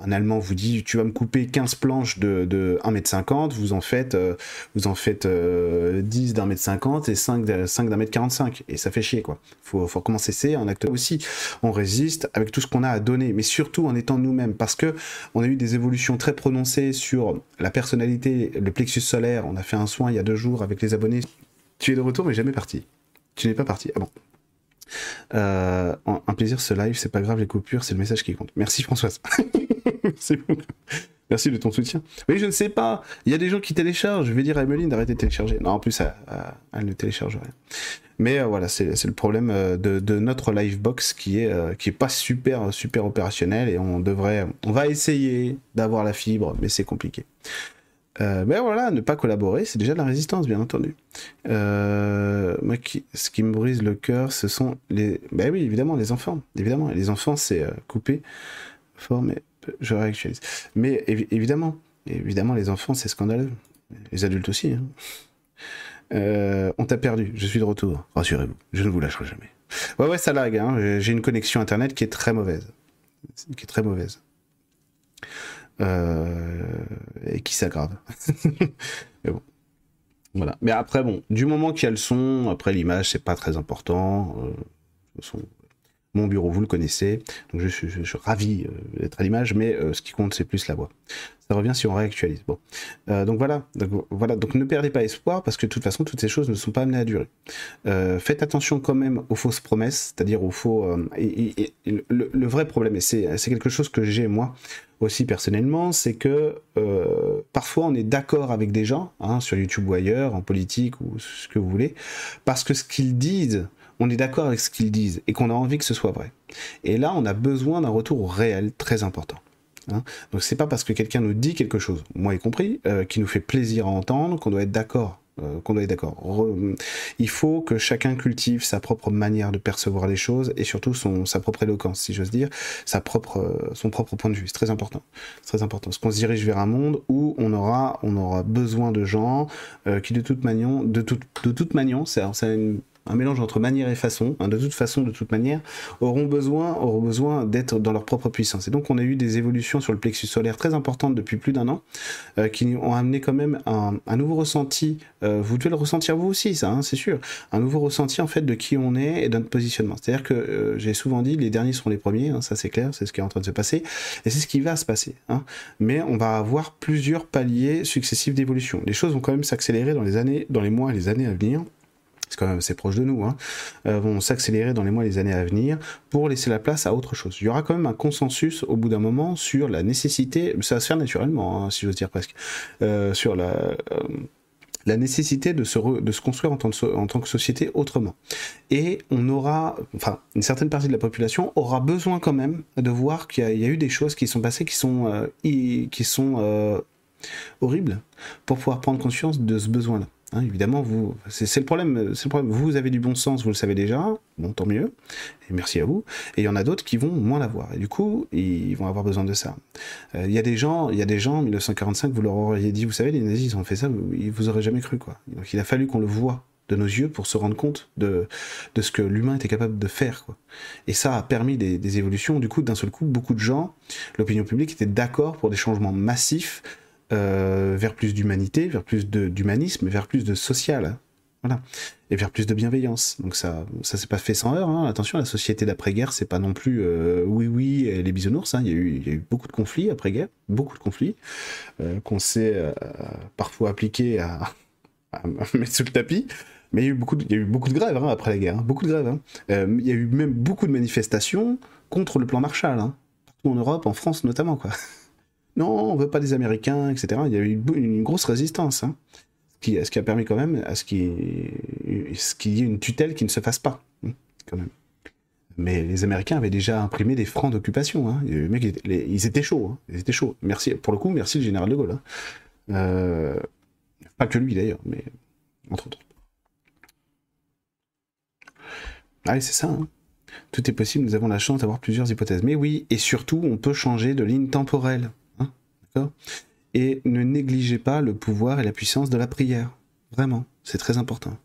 un Allemand vous dit, tu vas me couper 15 planches de, de 1m50, vous en faites, euh, vous en faites euh, 10 d'un mètre 50 et 5, de- 5 d'un mètre 45. Et ça fait chier, quoi. Faut, faut recommencer, c'est un acte aussi. On résiste avec tout ce qu'on a à donner, mais surtout en étant nous-mêmes, parce que on a eu des évolutions très prononcées sur la personnalité, le plexus solaire. On a fait un soin il y a deux jours avec les abonnés. Tu es de retour, mais jamais parti. Tu n'es pas parti. Ah bon. Euh, un plaisir ce live, c'est pas grave, les coupures, c'est le message qui compte. Merci Françoise. Beaucoup. Merci de ton soutien. Oui, je ne sais pas. Il y a des gens qui téléchargent. Je vais dire à Emeline d'arrêter de télécharger. Non, en plus, elle, ne télécharge rien. Mais euh, voilà, c'est le problème euh, de, notre Livebox qui est euh, qui est pas super super opérationnel et on devrait, on va essayer d'avoir la fibre, mais c'est compliqué. Euh, mais voilà, ne pas collaborer, c'est déjà de la résistance, bien entendu. Moi, qui, ce qui me brise le cœur, ce sont les. Ben oui, évidemment, les enfants. Évidemment, les enfants, c'est euh, coupé fort, mais je réactualise. Mais évi- évidemment, évidemment, les enfants, c'est scandaleux. Les adultes aussi. hein. Euh, on t'a perdu, je suis de retour. Rassurez-vous, je ne vous lâcherai jamais. Ouais, ouais, ça lag. Hein. J'ai une connexion internet qui est très mauvaise. Qui est très mauvaise. Euh, et qui s'aggrave. Mais bon. Voilà. Mais après, bon, du moment qu'il y a le son, après l'image, c'est pas très important. Euh, de toute façon, mon bureau, vous le connaissez. Donc je suis, ravi euh, d'être à l'image, mais euh, ce qui compte, c'est plus la voix. Ça revient si on réactualise. Bon. Euh, donc voilà. Donc, voilà. Donc ne perdez pas espoir, parce que de toute façon, toutes ces choses ne sont pas amenées à durer. Faites attention quand même aux fausses promesses, c'est-à-dire aux faux. et, le, vrai problème, et c'est quelque chose que j'ai moi aussi personnellement, c'est que parfois on est d'accord avec des gens, hein, sur YouTube ou ailleurs, en politique ou ce que vous voulez, parce que ce qu'ils disent, on est d'accord avec ce qu'ils disent et qu'on a envie que ce soit vrai. Et là, on a besoin d'un retour réel très important. hein. Donc c'est pas parce que quelqu'un nous dit quelque chose, moi y compris, euh, qui nous fait plaisir à entendre, qu'on doit être d'accord. euh, qu'on doit être d'accord. Il faut que chacun cultive sa propre manière de percevoir les choses et surtout son, sa propre éloquence, si j'ose dire, sa propre, euh, son propre point de vue. C'est très important. C'est très important. Parce qu'on se dirige vers un monde où on aura, on aura besoin de gens qui, de toute manière, de de toute manière, c'est une- un mélange entre manière et façon, hein, de toute façon, de toute manière, auront besoin, d'être dans leur propre puissance. Et donc, on a eu des évolutions sur le plexus solaire très importantes depuis plus d'un an, euh, qui ont amené quand même un, nouveau ressenti. euh, vous devez le ressentir vous aussi, ça, hein, c'est sûr. Un nouveau ressenti en fait de qui on est et de notre positionnement. C'est-à-dire que euh, j'ai souvent dit, les derniers seront les premiers, hein, ça c'est clair, c'est ce qui est en train de se passer, et c'est ce qui va se passer. Mais on va avoir plusieurs paliers successifs d'évolution. Les choses vont quand même s'accélérer dans les années, dans les mois et les années à venir c'est quand même assez proche de nous, hein, euh, vont s'accélérer dans les mois et les années à venir pour laisser la place à autre chose. Il y aura quand même un consensus au bout d'un moment sur la nécessité, ça va se faire naturellement, hein, si j'ose dire presque, euh, sur la, euh, la nécessité de se, re- de se construire en tant, que société autrement. Et on aura, enfin, une certaine partie de la population aura besoin quand même de voir qu'il y, a- eu des choses qui sont passées qui sont, qui sont horribles pour pouvoir prendre conscience de ce besoin-là. Hein, évidemment, vous, c'est le problème. C'est le problème. Vous avez du bon sens, vous le savez déjà. Bon, tant mieux. Et merci à vous. Et il y en a d'autres qui vont moins l'avoir. Et du coup, ils vont avoir besoin de ça. Euh, Il y a des gens, il y a des gens en 1945, vous leur auriez dit, vous savez, les nazis, ont fait ça, ils vous auraient jamais cru, quoi. Donc il a fallu qu'on le voit de nos yeux pour se rendre compte de, de ce que l'humain était capable de faire. Quoi. Et ça a permis des, des évolutions. Du coup, d'un seul coup, beaucoup de gens, l'opinion publique était d'accord pour des changements massifs euh, vers plus d'humanité, vers plus d'humanisme, vers plus de social. hein. Voilà. Et vers plus de bienveillance. Donc ça, ça s'est pas fait sans heure. Hein. Attention, la société d'après-guerre, c'est pas non plus euh, oui, oui, et les bisounours. Hein. Il, y a eu, beaucoup de conflits après-guerre, beaucoup de conflits euh, qu'on s'est parfois appliqués à, mettre sous le tapis. Mais il y a eu beaucoup de, il y a eu beaucoup de grèves après la guerre, beaucoup de grèves. il y a eu même beaucoup de manifestations contre le plan Marshall, partout en Europe, en France notamment. Quoi. Non, on veut pas des Américains, etc. Il y a eu une, grosse résistance. Hein ce qui, a permis quand même à ce qu'il y ait une tutelle qui ne se fasse pas. hein, Quand même. Mais les Américains avaient déjà imprimé des francs d'occupation. Ils étaient chauds. Merci, pour le coup, merci le général de Gaulle. hein. Euh, pas que lui d'ailleurs, mais entre autres. Ah c'est ça. hein. Tout est possible, nous avons la chance d'avoir plusieurs hypothèses. Mais oui, et surtout, on peut changer de ligne temporelle. Et ne négligez pas le pouvoir et la puissance de la prière. Vraiment, c'est très important.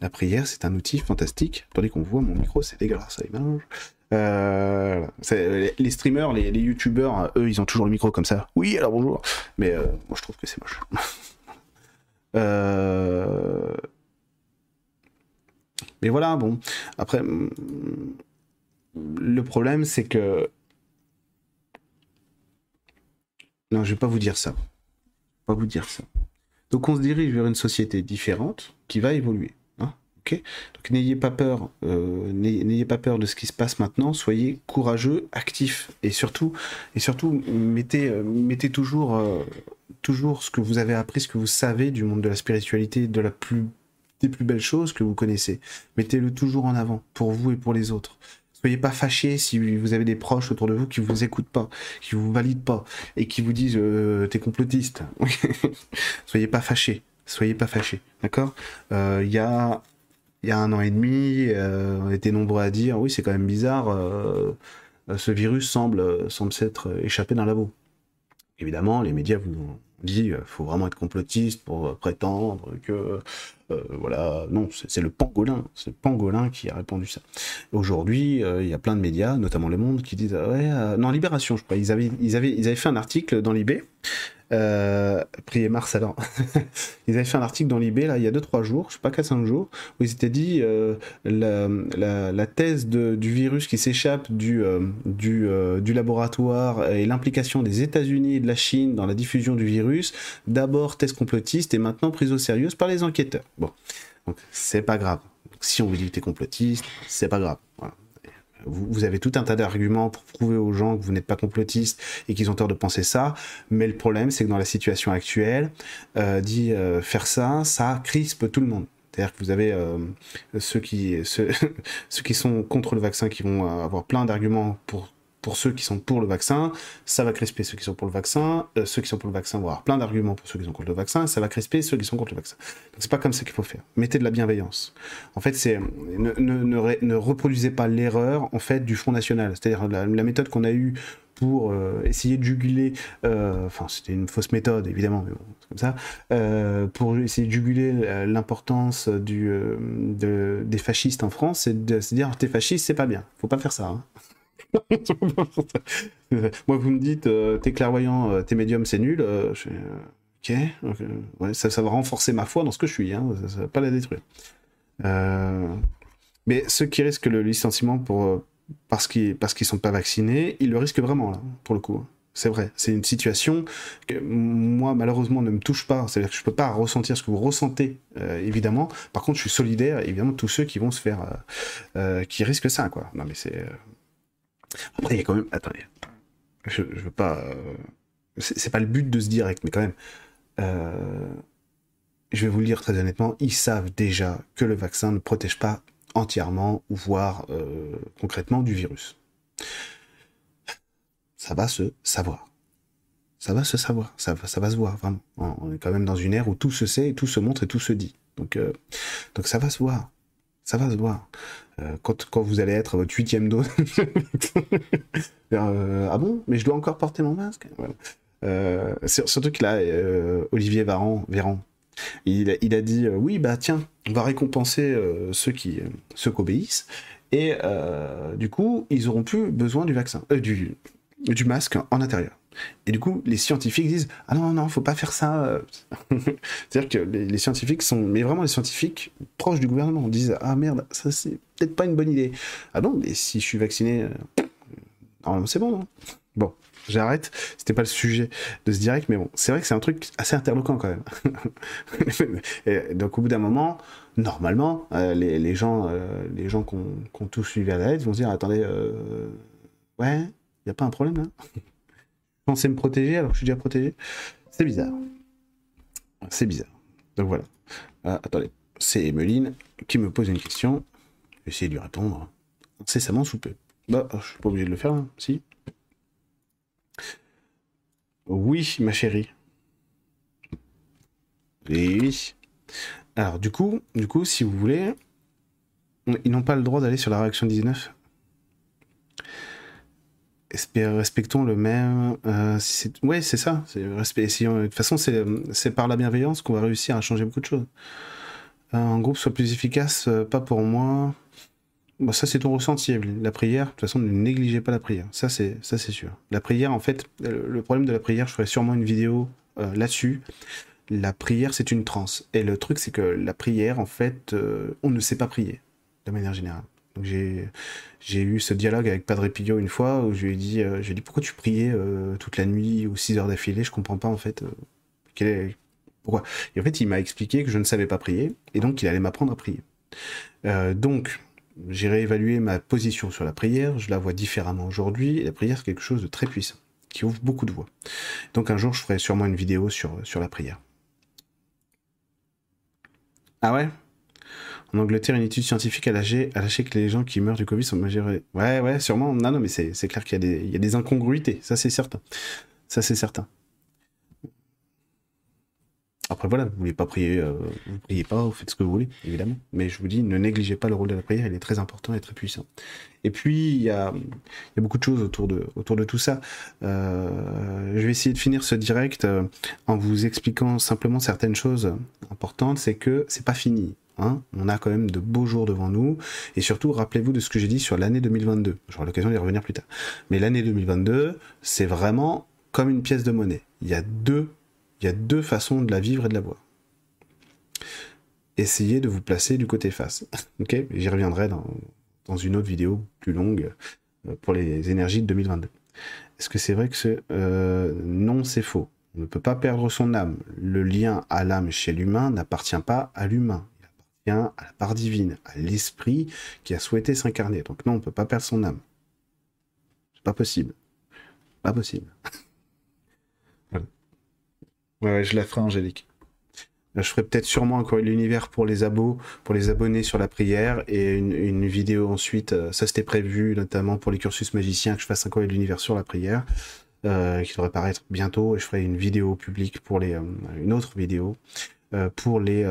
La prière, c'est un outil fantastique. Tandis qu'on voit mon micro, c'est dégueulasse, ça mélange. Euh, les, streamers, les, youtubeurs, euh, eux, ils ont toujours le micro comme ça. Oui, alors bonjour. Mais euh, moi, je trouve que c'est moche. Mais voilà, bon. Après, mm, le problème, c'est que non, je vais pas vous dire ça. Pas vous dire ça. Donc on se dirige vers une société différente qui va évoluer. hein, Donc n'ayez pas peur, euh, n'ayez pas peur de ce qui se passe maintenant. Soyez courageux, actifs et surtout, euh, mettez toujours, euh, toujours ce que vous avez appris, ce que vous savez du monde de la spiritualité, de la plus des plus belles choses que vous connaissez. Mettez-le toujours en avant pour vous et pour les autres. Soyez pas fâchés si vous avez des proches autour de vous qui vous écoutent pas, qui vous valident pas et qui vous disent euh, t'es complotiste. soyez pas fâchés, soyez pas fâchés, d'accord? Euh, Il y a un an et demi, euh, on était nombreux à dire oui c'est quand même bizarre, euh, ce virus semble s'être échappé d'un labo. Évidemment, les médias vous ont dit faut vraiment être complotiste pour prétendre que euh, voilà non c'est le pangolin, c'est le pangolin qui a répondu ça. Aujourd'hui, euh, il y a plein de médias, notamment Le Monde, qui disent ah ouais, euh, non Libération, je crois. Ils avaient, ils avaient, ils avaient fait un article dans l'IB. Priez Mars alors. ils avaient fait un article dans l'IB là il y a 2-3 jours, je sais pas 4-5 jours, où ils s'étaient dit la, la, thèse de- du virus qui s'échappe du, du, du laboratoire et l'implication des États-Unis et de la Chine dans la diffusion du virus, d'abord thèse complotiste et maintenant prise au sérieux par les enquêteurs. Bon, donc c'est pas grave. Si on vous dit que t'es complotiste, c'est pas grave. Vous, vous avez tout un tas d'arguments pour prouver aux gens que vous n'êtes pas complotiste et qu'ils ont tort de penser ça. Mais le problème, c'est que dans la situation actuelle, euh, dit euh, faire ça, ça crispe tout le monde. C'est-à-dire que vous avez euh, ceux, qui, ceux, ceux qui sont contre le vaccin qui vont euh, avoir plein d'arguments pour, pour ceux qui sont pour le vaccin, ça va crisper ceux qui sont pour le vaccin, euh, ceux qui sont pour le vaccin vont avoir plein d'arguments pour ceux qui sont contre le vaccin, ça va crisper ceux qui sont contre le vaccin. Donc c'est pas comme ça qu'il faut faire. Mettez de la bienveillance. En fait, c'est ne, reproduisez pas l'erreur en fait du Front National. C'est-à-dire la, méthode qu'on a eue pour euh, essayer de juguler, euh, enfin c'était une fausse méthode évidemment, mais bon, comme ça, pour essayer de juguler l'importance des fascistes en France, c'est de se dire t'es fasciste, c'est pas bien, faut pas faire ça. hein. Moi vous me dites euh, t'es clairvoyant, euh, t'es médium, c'est nul, euh, je ok, ça, va renforcer ma foi dans ce que je suis, hein, ça, ça va pas la détruire. Mais ceux qui risquent le licenciement pour, parce qu'ils parce qu'ils sont pas vaccinés, ils le risquent vraiment pour le coup. C'est vrai, c'est une situation que moi malheureusement ne me touche pas. C'est-à-dire que je peux pas ressentir ce que vous ressentez, évidemment. Par contre, je suis solidaire, évidemment, de tous ceux qui vont se faire, qui risquent ça. Non mais c'est. Après, il y a quand même. Attendez, je, je veux pas. euh, C'est pas le but de ce direct, mais quand même. euh, Je vais vous le dire très honnêtement, ils savent déjà que le vaccin ne protège pas entièrement, voire euh, concrètement, du virus. Ça va se savoir. Ça va se savoir, ça va, ça va se voir, vraiment. On est quand même dans une ère où tout se sait, tout se montre et tout se dit. Donc, euh, donc ça va se voir. Ça va se voir. Euh, quand, quand vous allez être à votre huitième dose, euh, ah bon, mais je dois encore porter mon masque? Voilà. Euh, sur- surtout que là, Olivier Varan, Véran, Il, a- il a dit oui bah tiens, on va récompenser ceux qui ceux obéissent et du coup ils auront plus besoin du vaccin, du du masque en intérieur. Et du coup, les scientifiques disent Ah non, non, faut pas faire ça. C'est-à-dire que les, scientifiques sont, mais vraiment les scientifiques proches du gouvernement, disent Ah merde, ça c'est peut-être pas une bonne idée. Ah non, mais si je suis vacciné, euh, c'est bon, non Bon, j'arrête, c'était pas le sujet de ce direct, mais bon, c'est vrai que c'est un truc assez interloquant quand même. Et donc au bout d'un moment, normalement, euh, les, gens, euh, les gens qui ont tous suivi à la lettre vont se dire Attendez, euh, ouais, y a pas un problème là pensais me protéger alors que je suis déjà protégé. C'est bizarre. C'est bizarre. Donc voilà. Ah, attendez, c'est Emeline qui me pose une question. Je vais essayer de lui répondre incessamment sous peu. Bah, je suis pas obligé de le faire, là, si. Oui, ma chérie. Oui. Alors, du coup, du coup, si vous voulez, ils n'ont pas le droit d'aller sur la réaction 19 Espère- respectons le même. euh, ouais, c'est ça. de toute façon, c'est par la bienveillance qu'on va réussir à changer beaucoup de choses. Euh, un groupe soit plus efficace, euh, pas pour moi. Bon, ça, c'est ton ressenti. La prière, de toute façon, ne négligez pas la prière. Ça, c'est sûr. La prière, en fait, le le problème de la prière, je ferai sûrement une vidéo euh, là-dessus. La prière, c'est une transe. Et le truc, c'est que la prière, en fait, euh, on ne sait pas prier, de manière générale. J'ai eu ce dialogue avec Padre Pio une fois où je lui ai dit, euh, pourquoi tu priais euh, toute la nuit ou 6 heures d'affilée, je comprends pas en fait. euh, pourquoi? Et en fait, il m'a expliqué que je ne savais pas prier et donc il allait m'apprendre à prier. Donc j'ai réévalué ma position sur la prière, je la vois différemment aujourd'hui la prière c'est quelque chose de très puissant qui ouvre beaucoup de voies. Donc un jour, je ferai sûrement une vidéo sur la prière. Ah ouais? En Angleterre, une étude scientifique a lâché, a que les gens qui meurent du Covid sont majoritaires. Ouais, ouais, sûrement. Non, non, mais c'est clair qu'il y, y a des incongruités. Ça, c'est certain. Ça, c'est certain. Après, voilà, vous voulez pas prier, euh, vous priez pas, vous faites ce que vous voulez, évidemment. Mais je vous dis, ne négligez pas le rôle de la prière, il est très important et très puissant. Et puis, il y a, beaucoup de choses autour de, autour de tout ça. Euh, je vais essayer de finir ce direct euh, en vous expliquant simplement certaines choses importantes. C'est que c'est pas fini. Hein on a quand même de beaux jours devant nous. Et surtout, rappelez-vous de ce que j'ai dit sur l'année 2022. J'aurai l'occasion d'y revenir plus tard. Mais l'année 2022, c'est vraiment comme une pièce de monnaie. Il y a deux, il y a deux façons de la vivre et de la voir. Essayez de vous placer du côté face. ok J'y reviendrai dans, dans une autre vidéo plus longue euh, pour les énergies de 2022. Est-ce que c'est vrai que c'est... euh, non, c'est faux. On ne peut pas perdre son âme. Le lien à l'âme chez l'humain n'appartient pas à l'humain. Il appartient à la part divine, à l'esprit qui a souhaité s'incarner. Donc non, on ne peut pas perdre son âme. C'est pas possible. Pas possible. je la ferai, Angélique. Euh, Je ferai peut-être sûrement de l'univers pour les abos, pour les abonnés sur la prière, et une, vidéo ensuite, euh, ça c'était prévu notamment pour les cursus magiciens, que je fasse de l'univers sur la prière, euh, qui devrait paraître bientôt, et je ferai une vidéo publique pour les, une autre vidéo pour les,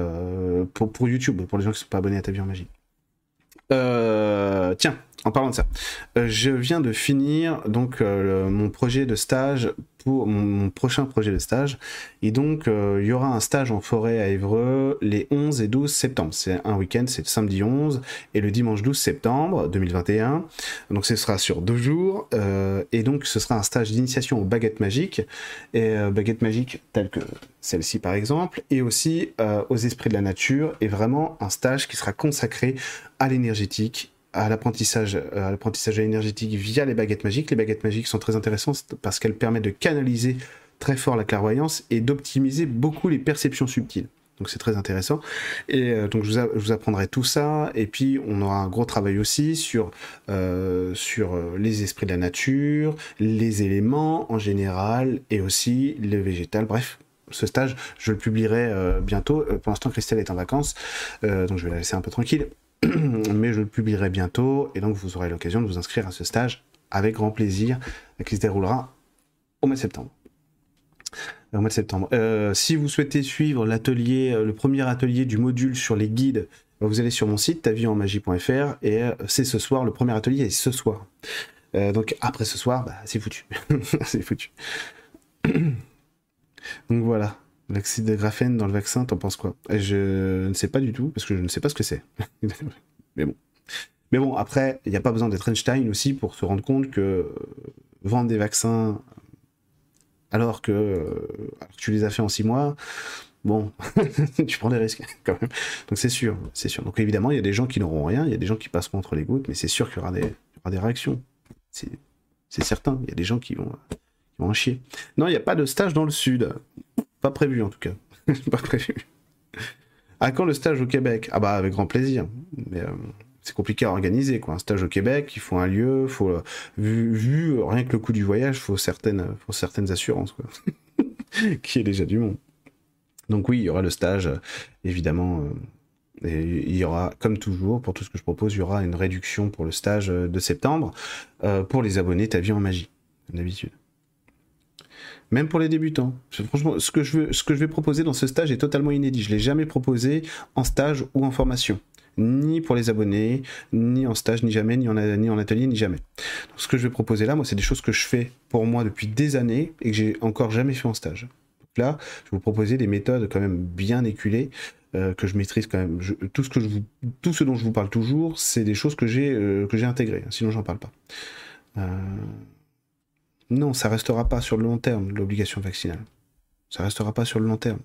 pour, YouTube, pour les gens qui ne sont pas abonnés à Ta vie en magie. Tiens, en parlant de ça, je viens de finir donc mon projet de stage mon, prochain projet de stage. Et donc, euh, il y aura un stage en forêt à Évreux les 11 et 12 septembre. C'est un week-end, c'est le samedi 11 et le dimanche 12 septembre 2021. Donc, ce sera sur deux jours. euh, et donc, ce sera un stage d'initiation aux baguettes magiques. Et euh, baguettes magiques telles que celle-ci, par exemple. Et aussi aux esprits de la nature. Et vraiment un stage qui sera consacré à l'énergétique à l'apprentissage euh, à l'apprentissage énergétique via les baguettes magiques. Les baguettes magiques sont très intéressantes parce qu'elles permettent de canaliser très fort la clairvoyance et d'optimiser beaucoup les perceptions subtiles. Donc c'est très intéressant. Et euh, donc je vous, apprendrai tout ça. Et puis on aura un gros travail aussi sur, euh, sur les esprits de la nature, les éléments en général et aussi le végétal. Bref, ce stage, je le publierai bientôt. Pour l'instant, Christelle est en vacances, donc je vais la laisser un peu tranquille. Mais je le publierai bientôt et donc vous aurez l'occasion de vous inscrire à ce stage avec grand plaisir qui se déroulera au mois de septembre. Au mois de septembre. Euh, si vous souhaitez suivre l'atelier, euh, le premier atelier du module sur les guides, euh, vous allez sur mon site taviehenmagie.fr et c'est ce soir, le premier atelier est ce soir. Donc après ce soir, bah, c'est foutu. c'est foutu. donc voilà. L'acide de graphène dans le vaccin, t'en penses quoi? Je ne sais pas du tout, parce que je ne sais pas ce que c'est. Mais bon. Mais bon, après, il n'y a pas besoin d'être Einstein aussi pour se rendre compte que euh, vendre des vaccins alors que, euh, tu les as fait en six mois, bon, tu prends des risques quand même. Donc c'est sûr, c'est sûr. Donc évidemment, il y a des gens qui n'auront rien, il y a des gens qui passeront entre les gouttes, mais c'est sûr qu'il y, aura des- réactions. C'est certain, il y a des gens qui vont, qui vont en chier. Non, il n'y a pas de stage dans le sud. Pas prévu en tout cas. pas prévu. À quand le stage au Québec? Ah bah avec grand plaisir. Mais euh, c'est compliqué à organiser quoi. Un stage au Québec, il faut un lieu, faut euh, vu, vu, rien que le coût du voyage, faut certaines, faut certaines assurances quoi. Qui est déjà du monde. Donc oui, il y aura le stage, euh, évidemment. et il y aura, comme toujours, pour tout ce que je propose, il y aura une réduction pour le stage de septembre pour les abonnés Ta vie en magie, comme d'habitude. Même pour les débutants. Franchement, ce que, je veux, ce que je vais proposer dans ce stage est totalement inédit. Je ne l'ai jamais proposé en stage ou en formation. Ni pour les abonnés, ni en stage, ni jamais, ni en, ni en atelier, ni jamais. Donc, ce que je vais proposer là, moi, c'est des choses que je fais pour moi depuis des années et que j'ai encore jamais fait en stage. Donc là, je vais vous proposer des méthodes quand même bien éculées euh, que je maîtrise quand même. Tout, ce dont je vous parle toujours, c'est des choses que j'ai euh, intégrées. Sinon, j'en parle pas. Euh, Non, ça restera pas sur le long terme, l'obligation vaccinale. Ça restera pas sur le long terme.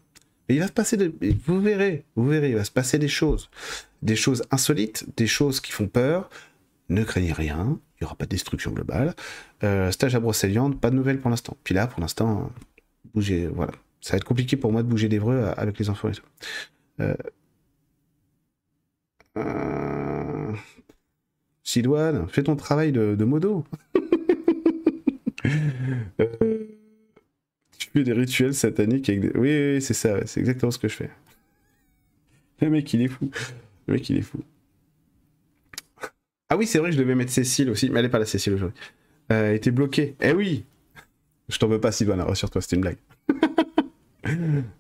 Mais il va se passer, et vous verrez, vous verrez, il va se passer des choses. Des choses insolites, des choses qui font peur. Ne craignez rien, il n'y aura pas de destruction globale. Euh, stage à Brocéliande, pas de nouvelles pour l'instant. Puis là, pour l'instant, bougez, voilà. Ça va être compliqué pour moi de bouger d'Evreux euh, avec les enfants et tout. Euh... Euh... Fais ton travail de, de modo. Euh, Tu fais des rituels sataniques avec des... Oui, oui, c'est ça, c'est exactement ce que je fais. Le mec, il est fou. Le mec, il est fou. Ah oui, c'est vrai je devais mettre Cécile aussi, mais elle est pas là, Cécile, aujourd'hui. Euh, elle était bloquée. Eh oui Je t'en veux pas, Sylvain, rassure-toi, c'était une blague.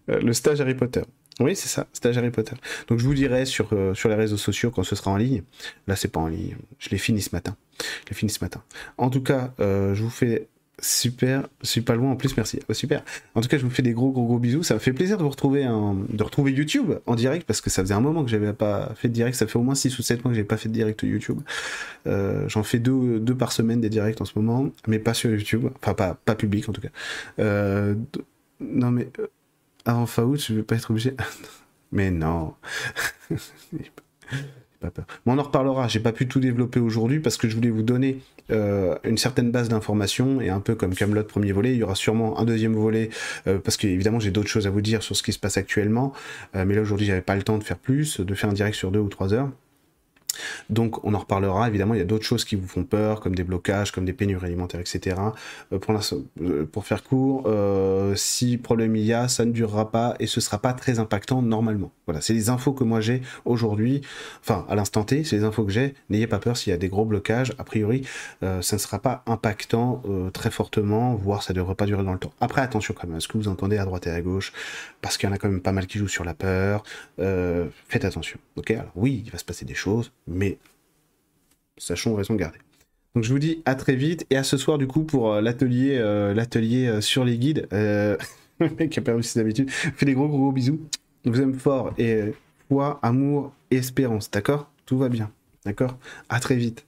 Euh, le stage Harry Potter. Oui, c'est ça, stage Harry Potter. Donc je vous dirai sur, sur les réseaux sociaux quand ce sera en ligne. Là, c'est pas en ligne. Je l'ai fini ce matin. Je l'ai fini ce matin. En tout cas, je vous fais super, je suis pas loin en plus, merci. Oh, super. En tout cas, je vous fais des gros gros gros bisous. Ça me fait plaisir de retrouver de retrouver YouTube en direct parce que ça faisait un moment que j'avais pas fait de direct. Ça fait au moins 6 ou 7 mois que j'avais pas fait de direct YouTube. Euh, J'en fais deux, par semaine des directs en ce moment, mais pas sur YouTube. Enfin, pas, public en tout cas. Euh, non, mais euh, avant fin août, je vais pas être obligé. mais non. Mais on en reparlera. J'ai pas pu tout développer aujourd'hui parce que je voulais vous donner euh, une certaine base d'informations et un peu comme Camelot premier volet, il y aura sûrement un deuxième volet euh, parce que évidemment j'ai d'autres choses à vous dire sur ce qui se passe actuellement. Euh, mais là aujourd'hui j'avais pas le temps de faire plus, de faire un direct sur deux ou trois heures. Donc on en reparlera, évidemment il y a d'autres choses qui vous font peur, comme des blocages, comme des pénuries alimentaires, etc. Euh, euh, pour faire court, euh, si problème il y a, ça ne durera pas et ce sera pas très impactant normalement. Voilà, c'est les infos que moi j'ai aujourd'hui, enfin à l'instant T, c'est les infos que j'ai. N'ayez pas peur s'il y a des gros blocages, a priori ça ne sera pas impactant très fortement, voire ça ne devrait pas durer dans le temps. Après attention quand même à ce que vous entendez à droite et à gauche, parce qu'il y en a quand même pas mal qui jouent sur la peur. Faites attention, ok? Alors oui, il va se passer des choses, mais sachons raison garder. Donc je vous dis à très vite et à ce soir du coup pour euh, l'atelier euh, euh, sur les guides. Euh... le a perdu ses habitudes. Fais des gros gros, bisous. Je vous aime fort et foi, amour espérance, d'accord? Tout va bien, d'accord? À très vite.